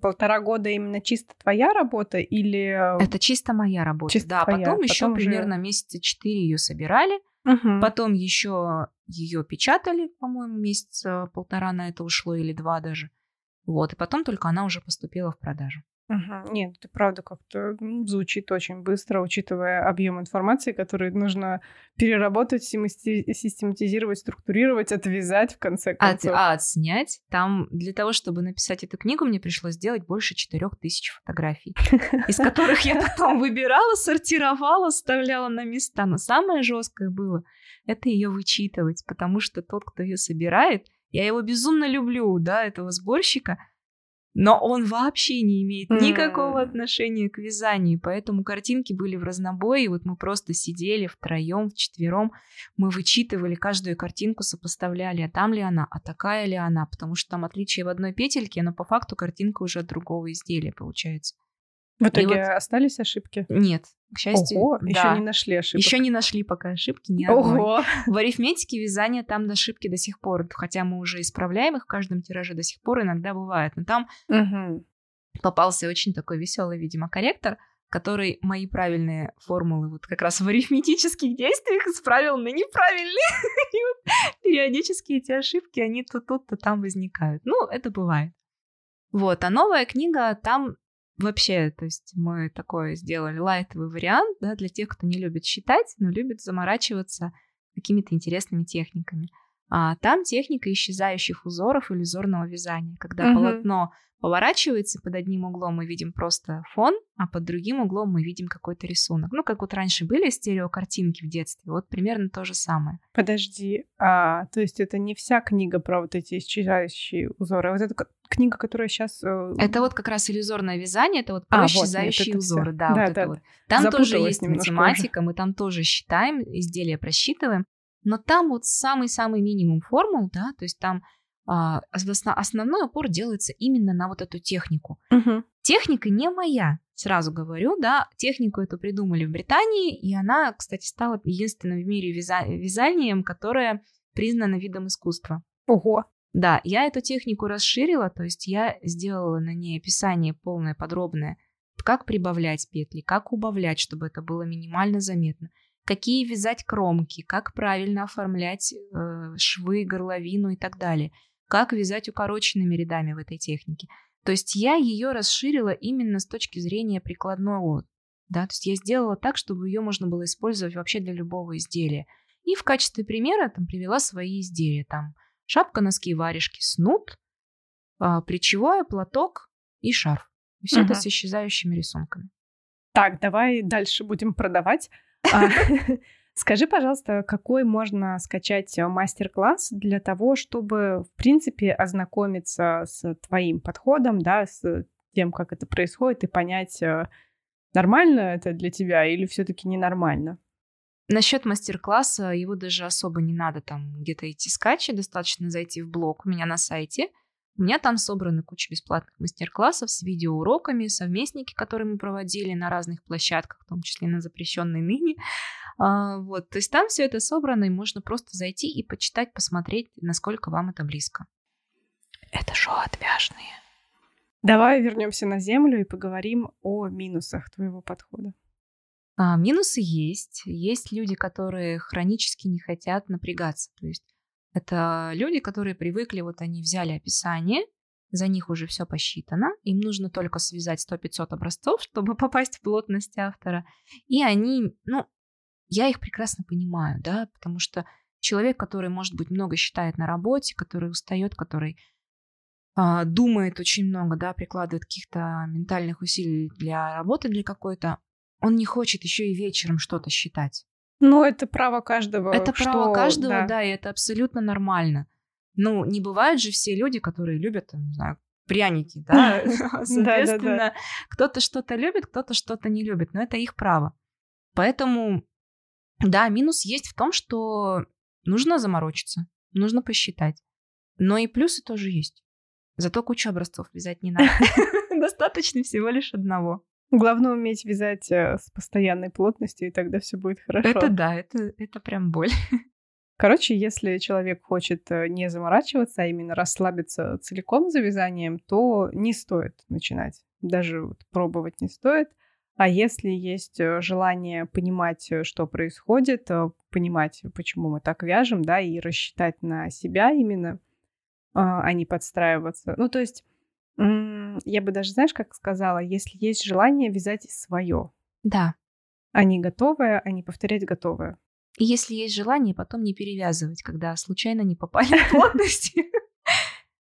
полтора года именно чисто твоя работа или... Э, это чисто моя работа, чисто да. Твоя. Потом, еще уже... примерно месяца четыре ее собирали, угу. потом еще ее печатали, по-моему, месяца полтора на это ушло или два даже. Вот, и потом только она уже поступила в продажу. Угу. Нет, это правда как-то звучит очень быстро, учитывая объем информации, который нужно переработать, систематизировать, структурировать, отвязать в конце концов. От, а отснять? Там для того, чтобы написать эту книгу, мне пришлось сделать больше четырех тысяч фотографий, из которых я потом выбирала, сортировала, вставляла на места. Но самое жесткое было это ее вычитывать, потому что тот, кто ее собирает, я его безумно люблю, да, этого сборщика, но он вообще не имеет никакого отношения к вязанию, поэтому картинки были в разнобой, и вот мы просто сидели втроем, вчетвером, мы вычитывали каждую картинку, сопоставляли, а там ли она, а такая ли она, потому что там отличие в одной петельке, но по факту картинка уже от другого изделия получается. В итоге вот... остались ошибки? Нет, к счастью, Ого, да. еще не нашли ошибок. Еще не нашли пока ошибки ни одной. Ого. В арифметике вязания там ошибки до сих пор, хотя мы уже исправляем их в каждом тираже до сих пор иногда бывает, но там угу. попался очень такой веселый, видимо, корректор, который мои правильные формулы вот как раз в арифметических действиях исправил на неправильные. И вот периодически эти ошибки, они то тут, то там возникают. Ну, это бывает. Вот, а новая книга, там вообще, то есть мы такое сделали лайтовый вариант, да, для тех, кто не любит считать, но любит заморачиваться какими-то интересными техниками. А там техника исчезающих узоров или узорного вязания, когда uh-huh. полотно поворачивается под одним углом мы видим просто фон, а под другим углом мы видим какой-то рисунок. Ну, как вот раньше были стереокартинки в детстве, вот примерно то же самое. Подожди, а, то есть это не вся книга про вот эти исчезающие узоры, а вот эта книга, которая сейчас... Э... Это вот как раз иллюзорное вязание, это вот про а, исчезающие вот, узоры, да, да, вот да, это вот. Там тоже есть математика, уже. мы там тоже считаем, изделия просчитываем, но там вот самый-самый минимум формул, да, то есть там основной упор делается именно на вот эту технику. Угу. Техника не моя, сразу говорю, да, технику эту придумали в Британии, и она, кстати, стала единственным в мире вяза- вязанием, которое признано видом искусства. Ого. Да, я эту технику расширила, то есть я сделала на ней описание полное, подробное, как прибавлять петли, как убавлять, чтобы это было минимально заметно, какие вязать кромки, как правильно оформлять э, швы, горловину и так далее – как вязать укороченными рядами в этой технике. То есть я ее расширила именно с точки зрения прикладного. Да? То есть я сделала так, чтобы ее можно было использовать вообще для любого изделия. И в качестве примера там привела свои изделия. Там шапка, носки, варежки, снуд, а, плечевое, платок и шарф. И все угу. это с исчезающими рисунками. Так, давай дальше будем продавать. Скажи, пожалуйста, какой можно скачать э, мастер-класс для того, чтобы, в принципе, ознакомиться с твоим подходом, да, с тем, как это происходит, и понять, э, нормально это для тебя или все-таки ненормально? Насчет мастер-класса его даже особо не надо там где-то идти скачать, достаточно зайти в блог у меня на сайте У меня там собраны куча бесплатных мастер-классов с видеоуроками, совместники, которые мы проводили на разных площадках, в том числе на запрещенной ныне. А, вот, то есть там все это собрано, и можно просто зайти и почитать, посмотреть, насколько вам это близко. Это шоу отвяжные. Давай вернемся на землю и поговорим о минусах твоего подхода. А, минусы есть. Есть люди, которые хронически не хотят напрягаться. То есть это люди, которые привыкли, вот они взяли описание, за них уже все посчитано, им нужно только связать 100-500 образцов, чтобы попасть в плотность автора. И они, ну, я их прекрасно понимаю, да, потому что человек, который, может быть, много считает на работе, который устает, который а, думает очень много, да, прикладывает каких-то ментальных усилий для работы для какой-то, он не хочет еще и вечером что-то считать. Ну, это право каждого. Это что... право каждого, да. да, и это абсолютно нормально. Ну, не бывают же все люди, которые любят, не знаю, пряники, да, соответственно, кто-то что-то любит, кто-то что-то не любит, но это их право. Поэтому, да, минус есть в том, что нужно заморочиться, нужно посчитать. Но и плюсы тоже есть. Зато кучу образцов вязать не надо. Достаточно всего лишь одного. Главное уметь вязать э, с постоянной плотностью, и тогда все будет хорошо. Это да, это, это прям боль. Короче, если человек хочет э, не заморачиваться, а именно расслабиться целиком за вязанием, то не стоит начинать. Даже вот пробовать не стоит. А если есть э, желание понимать, что происходит, понимать, почему мы так вяжем, да, и рассчитать на себя именно, а, а не подстраиваться. Ну, то есть я бы даже, знаешь, как сказала, если есть желание вязать свое. Да. А не готовое, а не повторять готовое. И если есть желание, потом не перевязывать, когда случайно не попали в плотность.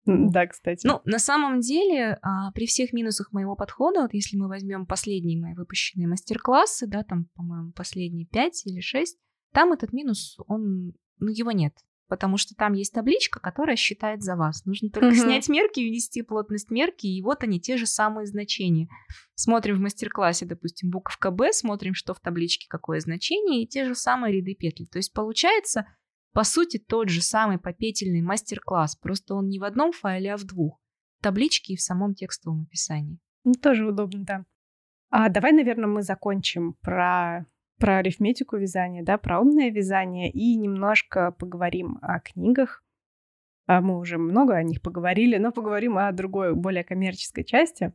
Да, кстати. Ну, на самом деле, а, при всех минусах моего подхода, вот если мы возьмем последние мои выпущенные мастер-классы, да, там, по-моему, последние пять или шесть, там этот минус, он, ну, его нет потому что там есть табличка, которая считает за вас. Нужно только угу. снять мерки, ввести плотность мерки, и вот они, те же самые значения. Смотрим в мастер-классе, допустим, буковка Б, смотрим, что в табличке, какое значение, и те же самые ряды петли. То есть получается, по сути, тот же самый попетельный мастер-класс, просто он не в одном файле, а в двух. В табличке и в самом текстовом описании. Ну, тоже удобно, да. А давай, наверное, мы закончим про про арифметику вязания, да, про умное вязание и немножко поговорим о книгах. А мы уже много о них поговорили, но поговорим о другой, более коммерческой части.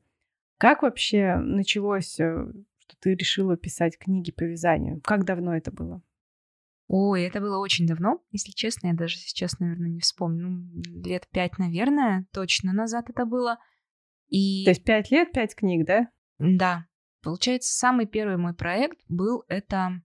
Как вообще началось, э, что ты решила писать книги по вязанию? Как давно это было? Ой, это было очень давно. Если честно, я даже сейчас, наверное, не вспомню. Ну, лет пять, наверное, точно назад это было. И... То есть пять лет, пять книг, да? Да, Получается, самый первый мой проект был это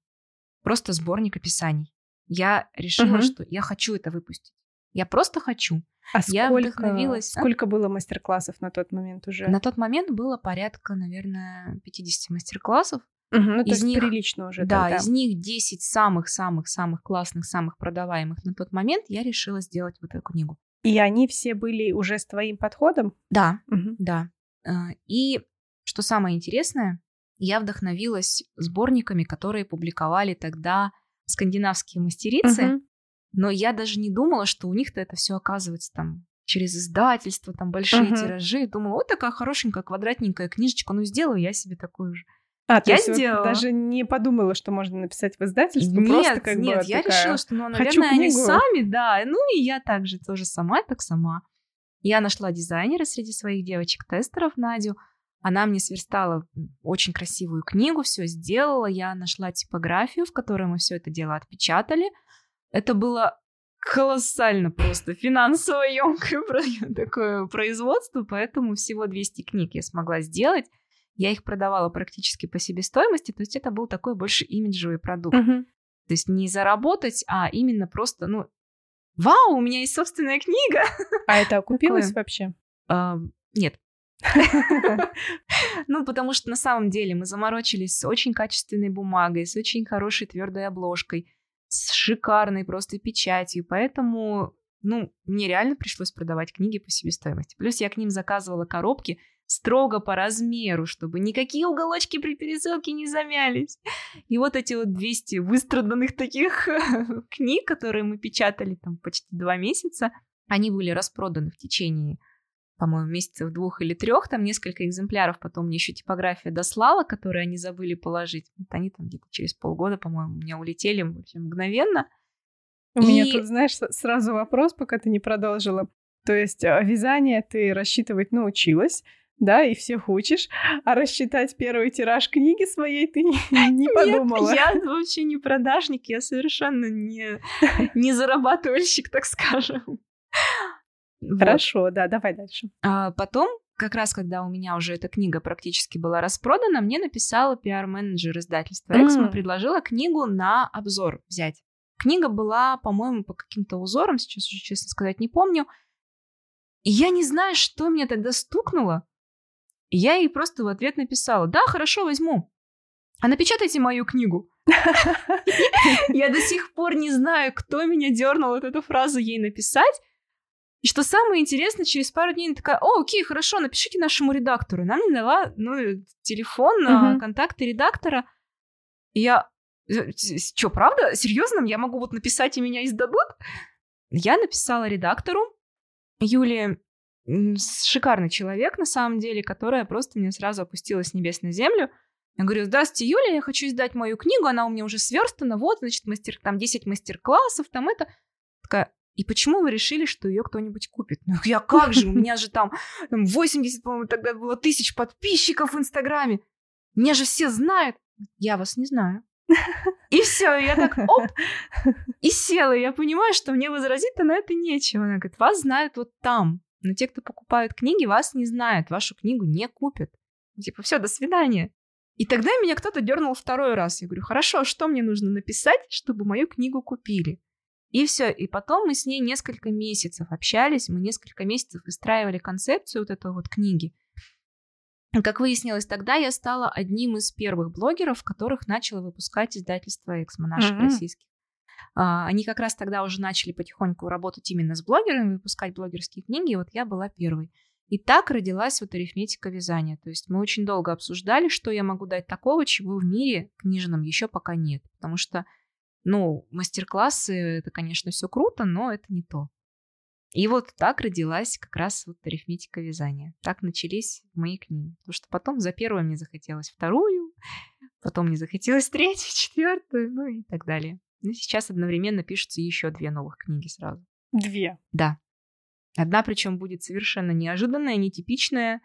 просто сборник описаний. Я решила, угу. что я хочу это выпустить. Я просто хочу. А я сколько, вдохновилась. А? Сколько было мастер-классов на тот момент уже? На тот момент было порядка, наверное, 50 мастер-классов. Угу, ну, из них, прилично уже. Да, тогда. из них 10 самых-самых-самых классных, самых продаваемых на тот момент я решила сделать вот эту книгу. И они все были уже с твоим подходом? Да, угу. да. А, и что самое интересное, я вдохновилась сборниками, которые публиковали тогда скандинавские мастерицы, uh-huh. но я даже не думала, что у них-то это все оказывается там через издательство, там большие uh-huh. тиражи. Думала, вот такая хорошенькая квадратненькая книжечка, ну сделаю я себе такую же. А, я сделала. Вот даже не подумала, что можно написать в издательство. Нет, просто как нет, бы я такая, решила, что, ну, наверное, они сами, да. Ну и я также тоже сама, так сама. Я нашла дизайнера среди своих девочек-тестеров, Надю. Она мне сверстала очень красивую книгу, все сделала. Я нашла типографию, в которой мы все это дело отпечатали. Это было колоссально просто финансово емкое такое производство, поэтому всего 200 книг я смогла сделать. Я их продавала практически по себестоимости, то есть это был такой больше имиджевый продукт. Uh-huh. То есть не заработать, а именно просто, ну, вау, у меня есть собственная книга. А это окупилось вообще? Нет, ну, потому что на самом деле мы заморочились с очень качественной бумагой, с очень хорошей твердой обложкой, с шикарной просто печатью, поэтому, ну, мне реально пришлось продавать книги по себестоимости. Плюс я к ним заказывала коробки строго по размеру, чтобы никакие уголочки при пересылке не замялись. И вот эти вот 200 выстраданных таких книг, которые мы печатали там почти два месяца, они были распроданы в течение по-моему, месяцев двух или трех, там несколько экземпляров, потом мне еще типография дослала, которые они забыли положить. Вот они там где-то через полгода, по-моему, у меня улетели вообще мгновенно. У и... меня тут, знаешь, сразу вопрос, пока ты не продолжила. То есть а, вязание ты рассчитывать научилась, да, и всех учишь, а рассчитать первый тираж книги своей ты не подумала. Нет, я вообще не продажник, я совершенно не, не зарабатывальщик, так скажем. Хорошо, вот. да, давай дальше. А потом, как раз когда у меня уже эта книга практически была распродана, мне написала пиар-менеджер издательства Эксмо, mm. предложила книгу на обзор взять. Книга была, по-моему, по каким-то узорам, сейчас уже, честно сказать, не помню. И я не знаю, что мне тогда стукнуло. И я ей просто в ответ написала, да, хорошо, возьму. А напечатайте мою книгу. Я до сих пор не знаю, кто меня дернул вот эту фразу ей написать. И что самое интересное, через пару дней она такая, о, окей, хорошо, напишите нашему редактору. Нам не дала, ну, телефон, uh-huh. контакты редактора. И я, «Э, что, правда? Серьезно? Я могу вот написать, и меня издадут? Я написала редактору. Юлия шикарный человек, на самом деле, которая просто мне сразу опустилась с небес на землю. Я говорю, здравствуйте, Юлия, я хочу издать мою книгу, она у меня уже сверстана, вот, значит, мастер, там 10 мастер-классов, там это. Такая, и почему вы решили, что ее кто-нибудь купит? Ну, я как же, у меня же там 80, по-моему, тогда было тысяч подписчиков в Инстаграме. Меня же все знают. Я вас не знаю. И все, я так, оп, и села. Я понимаю, что мне возразить-то на это нечего. Она говорит, вас знают вот там. Но те, кто покупают книги, вас не знают, вашу книгу не купят. Типа, все, до свидания. И тогда меня кто-то дернул второй раз. Я говорю, хорошо, а что мне нужно написать, чтобы мою книгу купили? И все. И потом мы с ней несколько месяцев общались, мы несколько месяцев выстраивали концепцию вот этой вот книги. Как выяснилось, тогда я стала одним из первых блогеров, которых начала выпускать издательство Эксмо наших mm-hmm. российских. А, они как раз тогда уже начали потихоньку работать именно с блогерами, выпускать блогерские книги, и вот я была первой. И так родилась вот арифметика вязания. То есть мы очень долго обсуждали, что я могу дать такого, чего в мире книжном еще пока нет. Потому что ну, мастер-классы, это, конечно, все круто, но это не то. И вот так родилась как раз вот арифметика вязания. Так начались мои книги. Потому что потом за первую мне захотелось вторую, потом мне захотелось третью, четвертую, ну и так далее. Ну, сейчас одновременно пишутся еще две новых книги сразу. Две? Да. Одна причем будет совершенно неожиданная, нетипичная,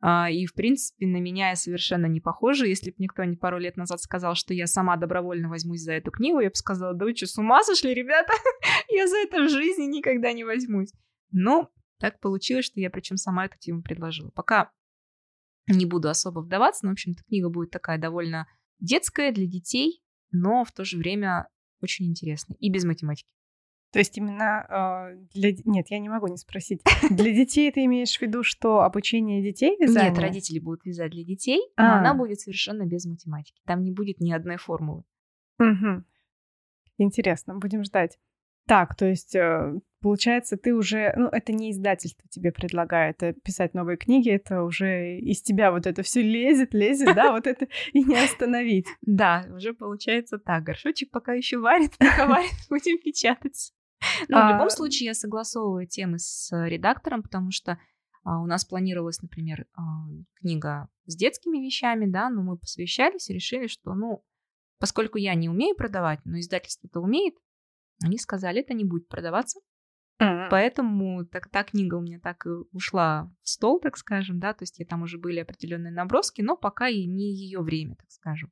а, и, в принципе, на меня я совершенно не похожа. Если бы мне кто-нибудь пару лет назад сказал, что я сама добровольно возьмусь за эту книгу, я бы сказала, да вы что, с ума сошли, ребята? я за это в жизни никогда не возьмусь. Но так получилось, что я причем сама эту тему предложила. Пока не буду особо вдаваться, но, в общем-то, книга будет такая довольно детская для детей, но в то же время очень интересная и без математики. То есть именно э, для... Нет, я не могу не спросить. Для детей ты имеешь в виду, что обучение детей вязанию? Нет, родители будут вязать для детей, а. но она будет совершенно без математики. Там не будет ни одной формулы. Угу. Интересно, будем ждать. Так, то есть, э, получается, ты уже... Ну, это не издательство тебе предлагает э, писать новые книги, это уже из тебя вот это все лезет, лезет, да, вот это и не остановить. Да, уже получается так. Горшочек пока еще варит, пока варит, будем печататься. Но а... в любом случае я согласовываю темы с редактором, потому что а, у нас планировалась, например, а, книга с детскими вещами, да, но мы посвящались и решили, что, ну, поскольку я не умею продавать, но издательство-то умеет, они сказали, это не будет продаваться. Mm-hmm. Поэтому так, та книга у меня так и ушла в стол, так скажем, да, то есть там уже были определенные наброски, но пока и не ее время, так скажем.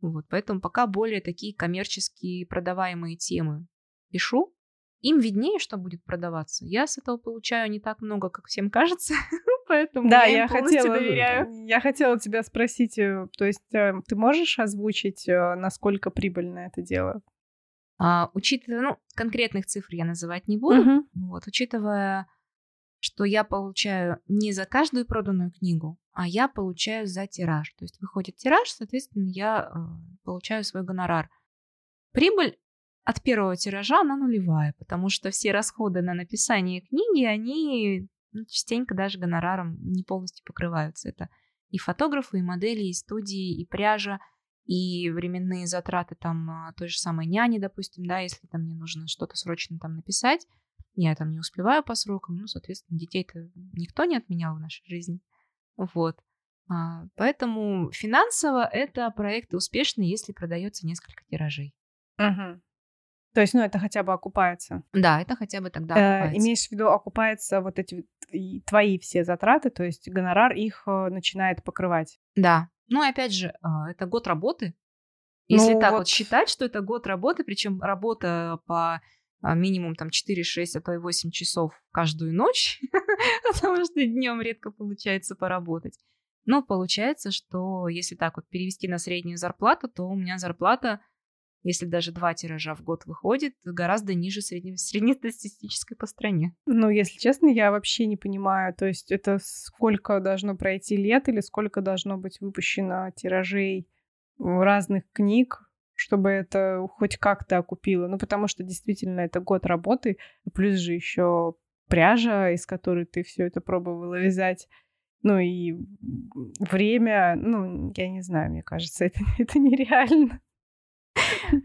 Вот, поэтому пока более такие коммерческие продаваемые темы пишу, им виднее, что будет продаваться. Я с этого получаю не так много, как всем кажется, поэтому да, я, я хотела, доверяю. Я хотела тебя спросить, э, то есть э, ты можешь озвучить, э, насколько прибыльно это дело? А, учитывая, ну, конкретных цифр я называть не буду, uh-huh. вот, учитывая, что я получаю не за каждую проданную книгу, а я получаю за тираж. То есть выходит тираж, соответственно, я э, получаю свой гонорар. Прибыль от первого тиража она нулевая, потому что все расходы на написание книги, они ну, частенько даже гонораром не полностью покрываются. Это и фотографы, и модели, и студии, и пряжа, и временные затраты там а, той же самой няни, допустим, да, если там мне нужно что-то срочно там написать, я там не успеваю по срокам, ну, соответственно, детей-то никто не отменял в нашей жизни. Вот. А, поэтому финансово это проект успешный, если продается несколько тиражей. Угу. То есть, ну, это хотя бы окупается. Да, это хотя бы тогда окупается. Э, имеешь в виду, окупается вот эти твои все затраты, то есть гонорар их э, начинает покрывать. Да. Ну, опять же, а, это год работы. Если ну, так вот... вот считать, что это год работы, причем работа по а, минимум там 4-6, а то и 8 часов каждую ночь, потому что днем редко получается поработать. Но получается, что если так вот перевести на среднюю зарплату, то у меня зарплата, если даже два тиража в год выходит, гораздо ниже средне- среднестатистической по стране. Ну, если честно, я вообще не понимаю, то есть это сколько должно пройти лет или сколько должно быть выпущено тиражей разных книг, чтобы это хоть как-то окупило. Ну, потому что действительно это год работы, плюс же еще пряжа, из которой ты все это пробовала вязать. Ну и время, ну, я не знаю, мне кажется, это, это нереально.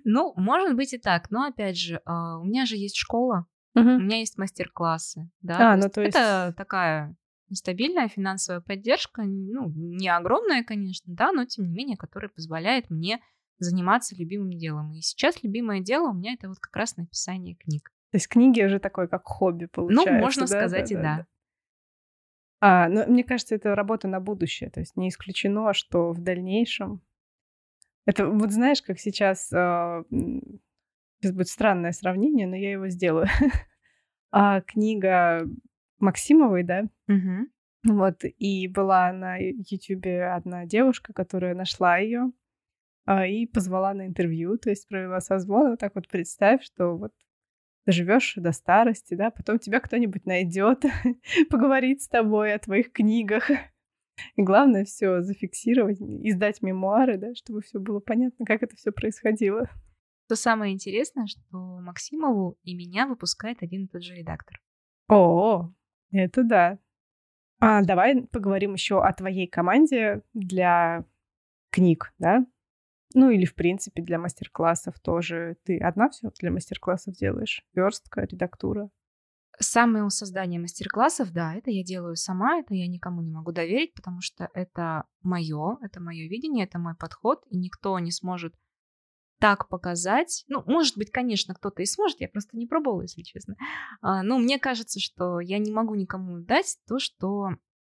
Ну, может быть и так, но опять же, а, у меня же есть школа, у меня есть мастер-классы, да. А, ну то есть это такая стабильная финансовая поддержка, ну, не огромная, конечно, да, но тем не менее, которая позволяет мне заниматься любимым делом. И сейчас любимое дело у меня это вот как раз написание книг. То есть книги уже такое как хобби получается. Ну, можно да? сказать да, и да. да. А, ну, мне кажется, это работа на будущее. То есть не исключено, что в дальнейшем... Это вот знаешь, как сейчас... Э, сейчас будет странное сравнение, но я его сделаю. а, книга Максимовой, да? Угу. Вот, и была на Ютубе одна девушка, которая нашла ее а, и позвала на интервью, то есть провела созвон. Вот так вот представь, что вот живешь до старости, да, потом тебя кто-нибудь найдет, поговорит с тобой о твоих книгах. И главное все зафиксировать, издать мемуары, да, чтобы все было понятно, как это все происходило. То самое интересное, что Максимову и меня выпускает один и тот же редактор. О, это да. А, давай поговорим еще о твоей команде для книг, да? Ну или, в принципе, для мастер-классов тоже. Ты одна все для мастер-классов делаешь? Верстка, редактура? Самое создание мастер-классов, да, это я делаю сама, это я никому не могу доверить, потому что это мое, это мое видение, это мой подход, и никто не сможет так показать. Ну, может быть, конечно, кто-то и сможет, я просто не пробовала, если честно. А, но мне кажется, что я не могу никому дать то, что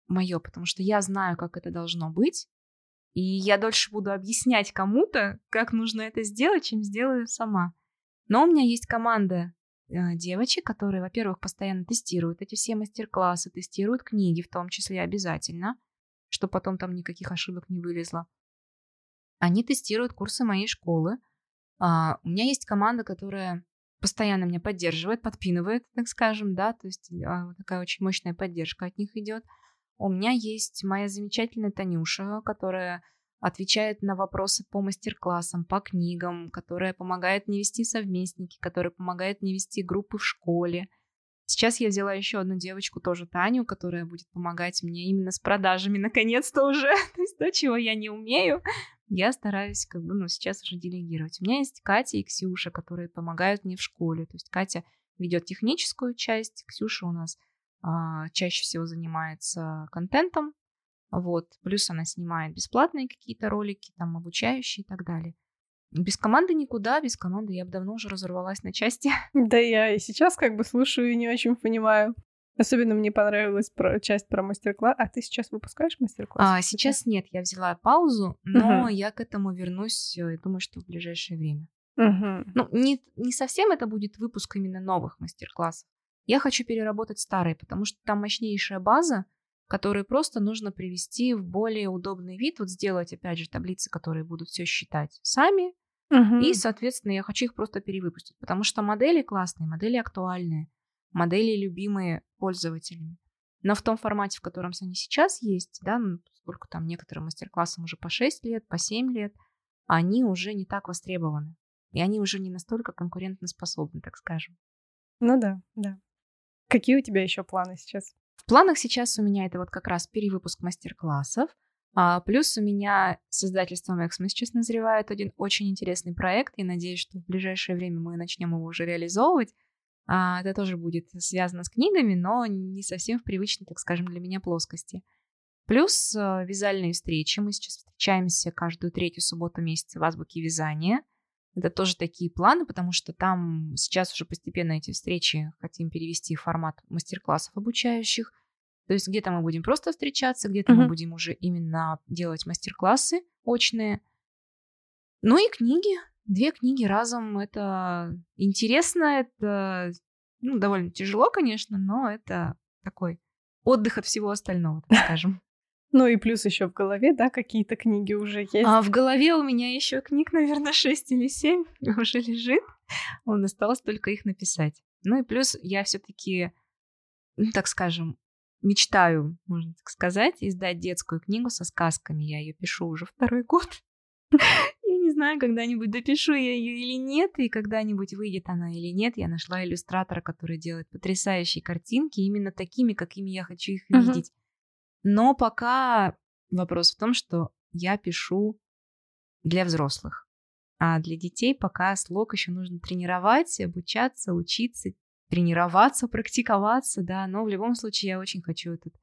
мое, потому что я знаю, как это должно быть, и я дольше буду объяснять кому-то, как нужно это сделать, чем сделаю сама. Но у меня есть команда девочек, которые, во-первых, постоянно тестируют эти все мастер-классы, тестируют книги в том числе обязательно, чтобы потом там никаких ошибок не вылезло. Они тестируют курсы моей школы. А, у меня есть команда, которая постоянно меня поддерживает, подпинывает, так скажем, да, то есть а, такая очень мощная поддержка от них идет. У меня есть моя замечательная Танюша, которая отвечает на вопросы по мастер-классам, по книгам, которая помогает мне вести совместники, которая помогает мне вести группы в школе. Сейчас я взяла еще одну девочку, тоже Таню, которая будет помогать мне именно с продажами, наконец-то уже. То есть то, чего я не умею, я стараюсь как бы, ну, сейчас уже делегировать. У меня есть Катя и Ксюша, которые помогают мне в школе. То есть Катя ведет техническую часть, Ксюша у нас а, чаще всего занимается контентом, вот, плюс она снимает бесплатные какие-то ролики, там, обучающие и так далее. Без команды никуда, без команды я бы давно уже разорвалась на части. Да, я и сейчас как бы слушаю и не очень понимаю. Особенно мне понравилась про, часть про мастер-класс. А ты сейчас выпускаешь мастер-класс? А, сейчас нет, я взяла паузу, но угу. я к этому вернусь, я думаю, что в ближайшее время. Угу. Ну, не, не совсем это будет выпуск именно новых мастер-классов. Я хочу переработать старые, потому что там мощнейшая база, которую просто нужно привести в более удобный вид, вот сделать, опять же, таблицы, которые будут все считать сами, угу. и, соответственно, я хочу их просто перевыпустить, потому что модели классные, модели актуальные, модели любимые пользователями. Но в том формате, в котором они сейчас есть, да, ну, сколько там некоторым мастер-классам уже по 6 лет, по 7 лет, они уже не так востребованы. И они уже не настолько конкурентоспособны, так скажем. Ну да, да. Какие у тебя еще планы сейчас? В планах сейчас у меня это вот как раз перевыпуск мастер-классов, А, плюс у меня с издательством Эксмо сейчас назревает один очень интересный проект. Я надеюсь, что в ближайшее время мы начнем его уже реализовывать. А, это тоже будет связано с книгами, но не совсем в привычной, так скажем, для меня плоскости. Плюс а, вязальные встречи. Мы сейчас встречаемся каждую третью субботу месяца в азбуке вязания. Это тоже такие планы, потому что там сейчас уже постепенно эти встречи хотим перевести в формат мастер-классов обучающих – то есть где-то мы будем просто встречаться, где-то uh-huh. мы будем уже именно делать мастер-классы очные. Ну и книги. Две книги разом. Это интересно, это ну, довольно тяжело, конечно, но это такой отдых от всего остального, так скажем. Ну и плюс еще в голове, да, какие-то книги уже есть. А в голове у меня еще книг, наверное, 6 или 7 уже лежит. Он осталось только их написать. Ну и плюс я все-таки, ну, так скажем, мечтаю, можно так сказать, издать детскую книгу со сказками. Я ее пишу уже второй год. Я не знаю, когда-нибудь допишу я ее или нет, и когда-нибудь выйдет она или нет. Я нашла иллюстратора, который делает потрясающие картинки, именно такими, какими я хочу их видеть. Но пока вопрос в том, что я пишу для взрослых. А для детей пока слог еще нужно тренировать, обучаться, учиться, тренироваться, практиковаться, да, но в любом случае я очень хочу этот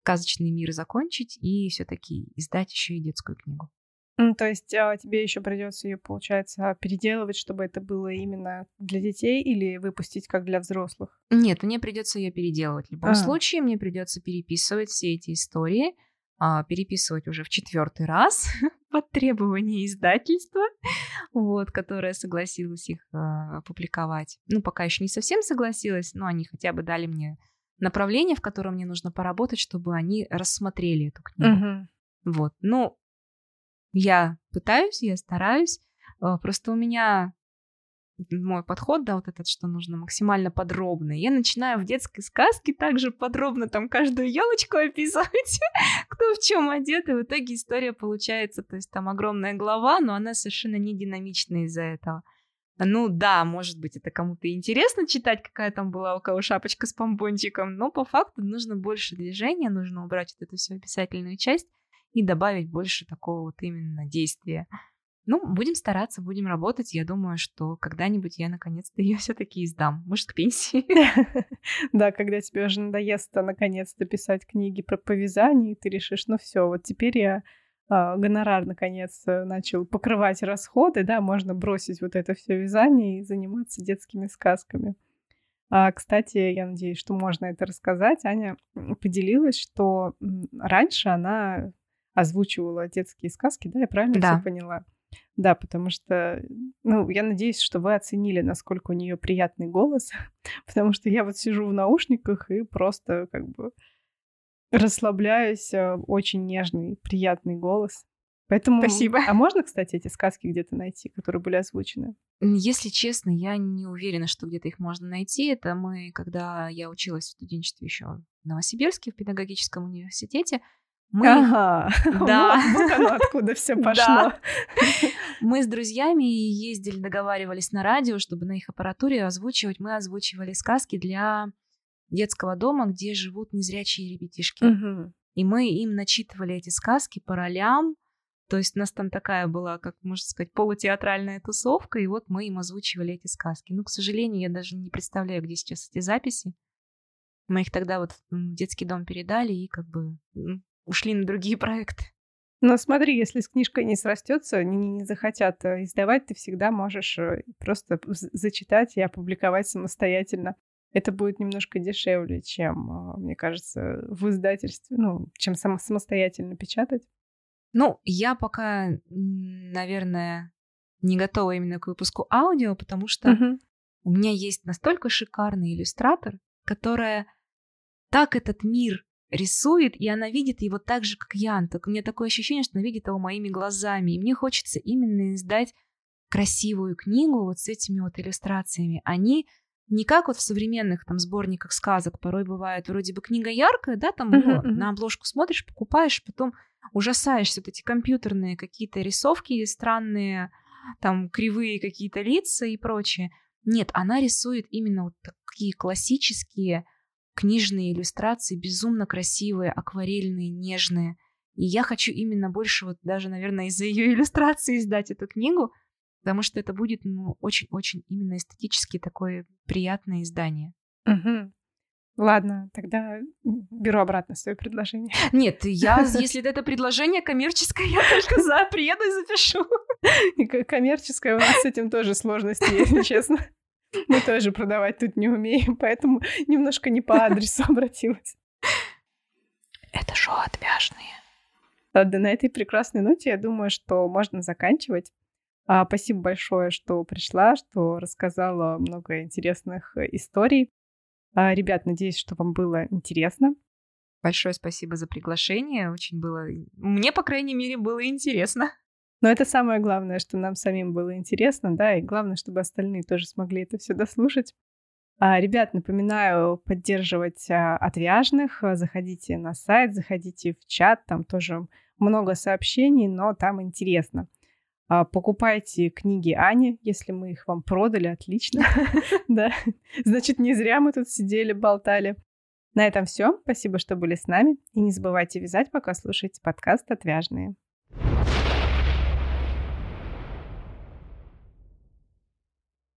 сказочный мир закончить и все-таки издать еще и детскую книгу. Ну, то есть а, тебе еще придется ее, получается, переделывать, чтобы это было именно для детей или выпустить как для взрослых? Нет, мне придется ее переделывать. В любом а. случае, мне придется переписывать все эти истории, а, переписывать уже в четвертый раз под требование издательства, вот, которое согласилось их а, опубликовать. Ну, пока еще не совсем согласилась, но они хотя бы дали мне направление, в котором мне нужно поработать, чтобы они рассмотрели эту книгу. Угу. Вот, ну, я пытаюсь, я стараюсь. А, просто у меня мой подход, да, вот этот, что нужно максимально подробно. Я начинаю в детской сказке также подробно там каждую елочку описывать, кто в чем одет, и в итоге история получается, то есть там огромная глава, но она совершенно не динамичная из-за этого. Ну да, может быть, это кому-то интересно читать, какая там была у кого шапочка с помпончиком, но по факту нужно больше движения, нужно убрать вот эту всю описательную часть и добавить больше такого вот именно действия. Ну, будем стараться, будем работать. Я думаю, что когда-нибудь я наконец-то ее все-таки издам. Может, к пенсии. Да, когда тебе уже надоест наконец-то писать книги про повязание, ты решишь, ну все, вот теперь я а, гонорар наконец начал покрывать расходы, да, можно бросить вот это все вязание и заниматься детскими сказками. А, кстати, я надеюсь, что можно это рассказать. Аня поделилась, что раньше она озвучивала детские сказки, да, я правильно да. все поняла? Да, потому что, ну, я надеюсь, что вы оценили, насколько у нее приятный голос, потому что я вот сижу в наушниках и просто как бы расслабляюсь, э, очень нежный, приятный голос. Поэтому... Спасибо. А можно, кстати, эти сказки где-то найти, которые были озвучены? Если честно, я не уверена, что где-то их можно найти. Это мы, когда я училась в студенчестве еще в Новосибирске, в педагогическом университете, мы... Ага, да. вот, вот оно откуда все пошло. Мы с друзьями ездили, договаривались на радио, чтобы на их аппаратуре озвучивать. Мы озвучивали сказки для детского дома, где живут незрячие ребятишки. Угу. И мы им начитывали эти сказки по ролям. То есть у нас там такая была, как можно сказать, полутеатральная тусовка, и вот мы им озвучивали эти сказки. Ну, к сожалению, я даже не представляю, где сейчас эти записи. Мы их тогда вот в детский дом передали, и как бы ушли на другие проекты. Но смотри, если с книжкой не срастется, не, не захотят э, издавать, ты всегда можешь э, просто зачитать и опубликовать самостоятельно. Это будет немножко дешевле, чем, э, мне кажется, в издательстве, ну, чем сам, самостоятельно печатать. Ну, я пока, наверное, не готова именно к выпуску аудио, потому что uh-huh. у меня есть настолько шикарный иллюстратор, которая так этот мир рисует, и она видит его так же, как я. Так, у меня такое ощущение, что она видит его моими глазами. И мне хочется именно издать красивую книгу вот с этими вот иллюстрациями. Они не как вот в современных там сборниках сказок порой бывает вроде бы книга яркая, да, там uh-huh, uh-huh. на обложку смотришь, покупаешь, потом ужасаешься, вот эти компьютерные какие-то рисовки странные, там кривые какие-то лица и прочее. Нет, она рисует именно вот такие классические книжные иллюстрации, безумно красивые, акварельные, нежные. И я хочу именно больше вот даже, наверное, из-за ее иллюстрации издать эту книгу, потому что это будет, ну, очень-очень именно эстетически такое приятное издание. Угу. Ладно, тогда беру обратно свое предложение. Нет, я, если это предложение коммерческое, я только за, приеду и запишу. Коммерческое у нас с этим тоже сложности, если честно. Мы тоже продавать тут не умеем, поэтому немножко не по адресу обратилась. Это шоу отвяжные. Да, на этой прекрасной ноте я думаю, что можно заканчивать. А, спасибо большое, что пришла, что рассказала много интересных э, историй. А, ребят, надеюсь, что вам было интересно. Большое спасибо за приглашение. Очень было... Мне, по крайней мере, было интересно. Но это самое главное, что нам самим было интересно, да, и главное, чтобы остальные тоже смогли это все дослушать. А, ребят, напоминаю поддерживать а, отвяжных. Заходите на сайт, заходите в чат, там тоже много сообщений, но там интересно. А, покупайте книги Ани, если мы их вам продали, отлично. Значит, не зря мы тут сидели, болтали. На этом все. Спасибо, что были с нами. И не забывайте вязать, пока слушаете подкаст «Отвяжные».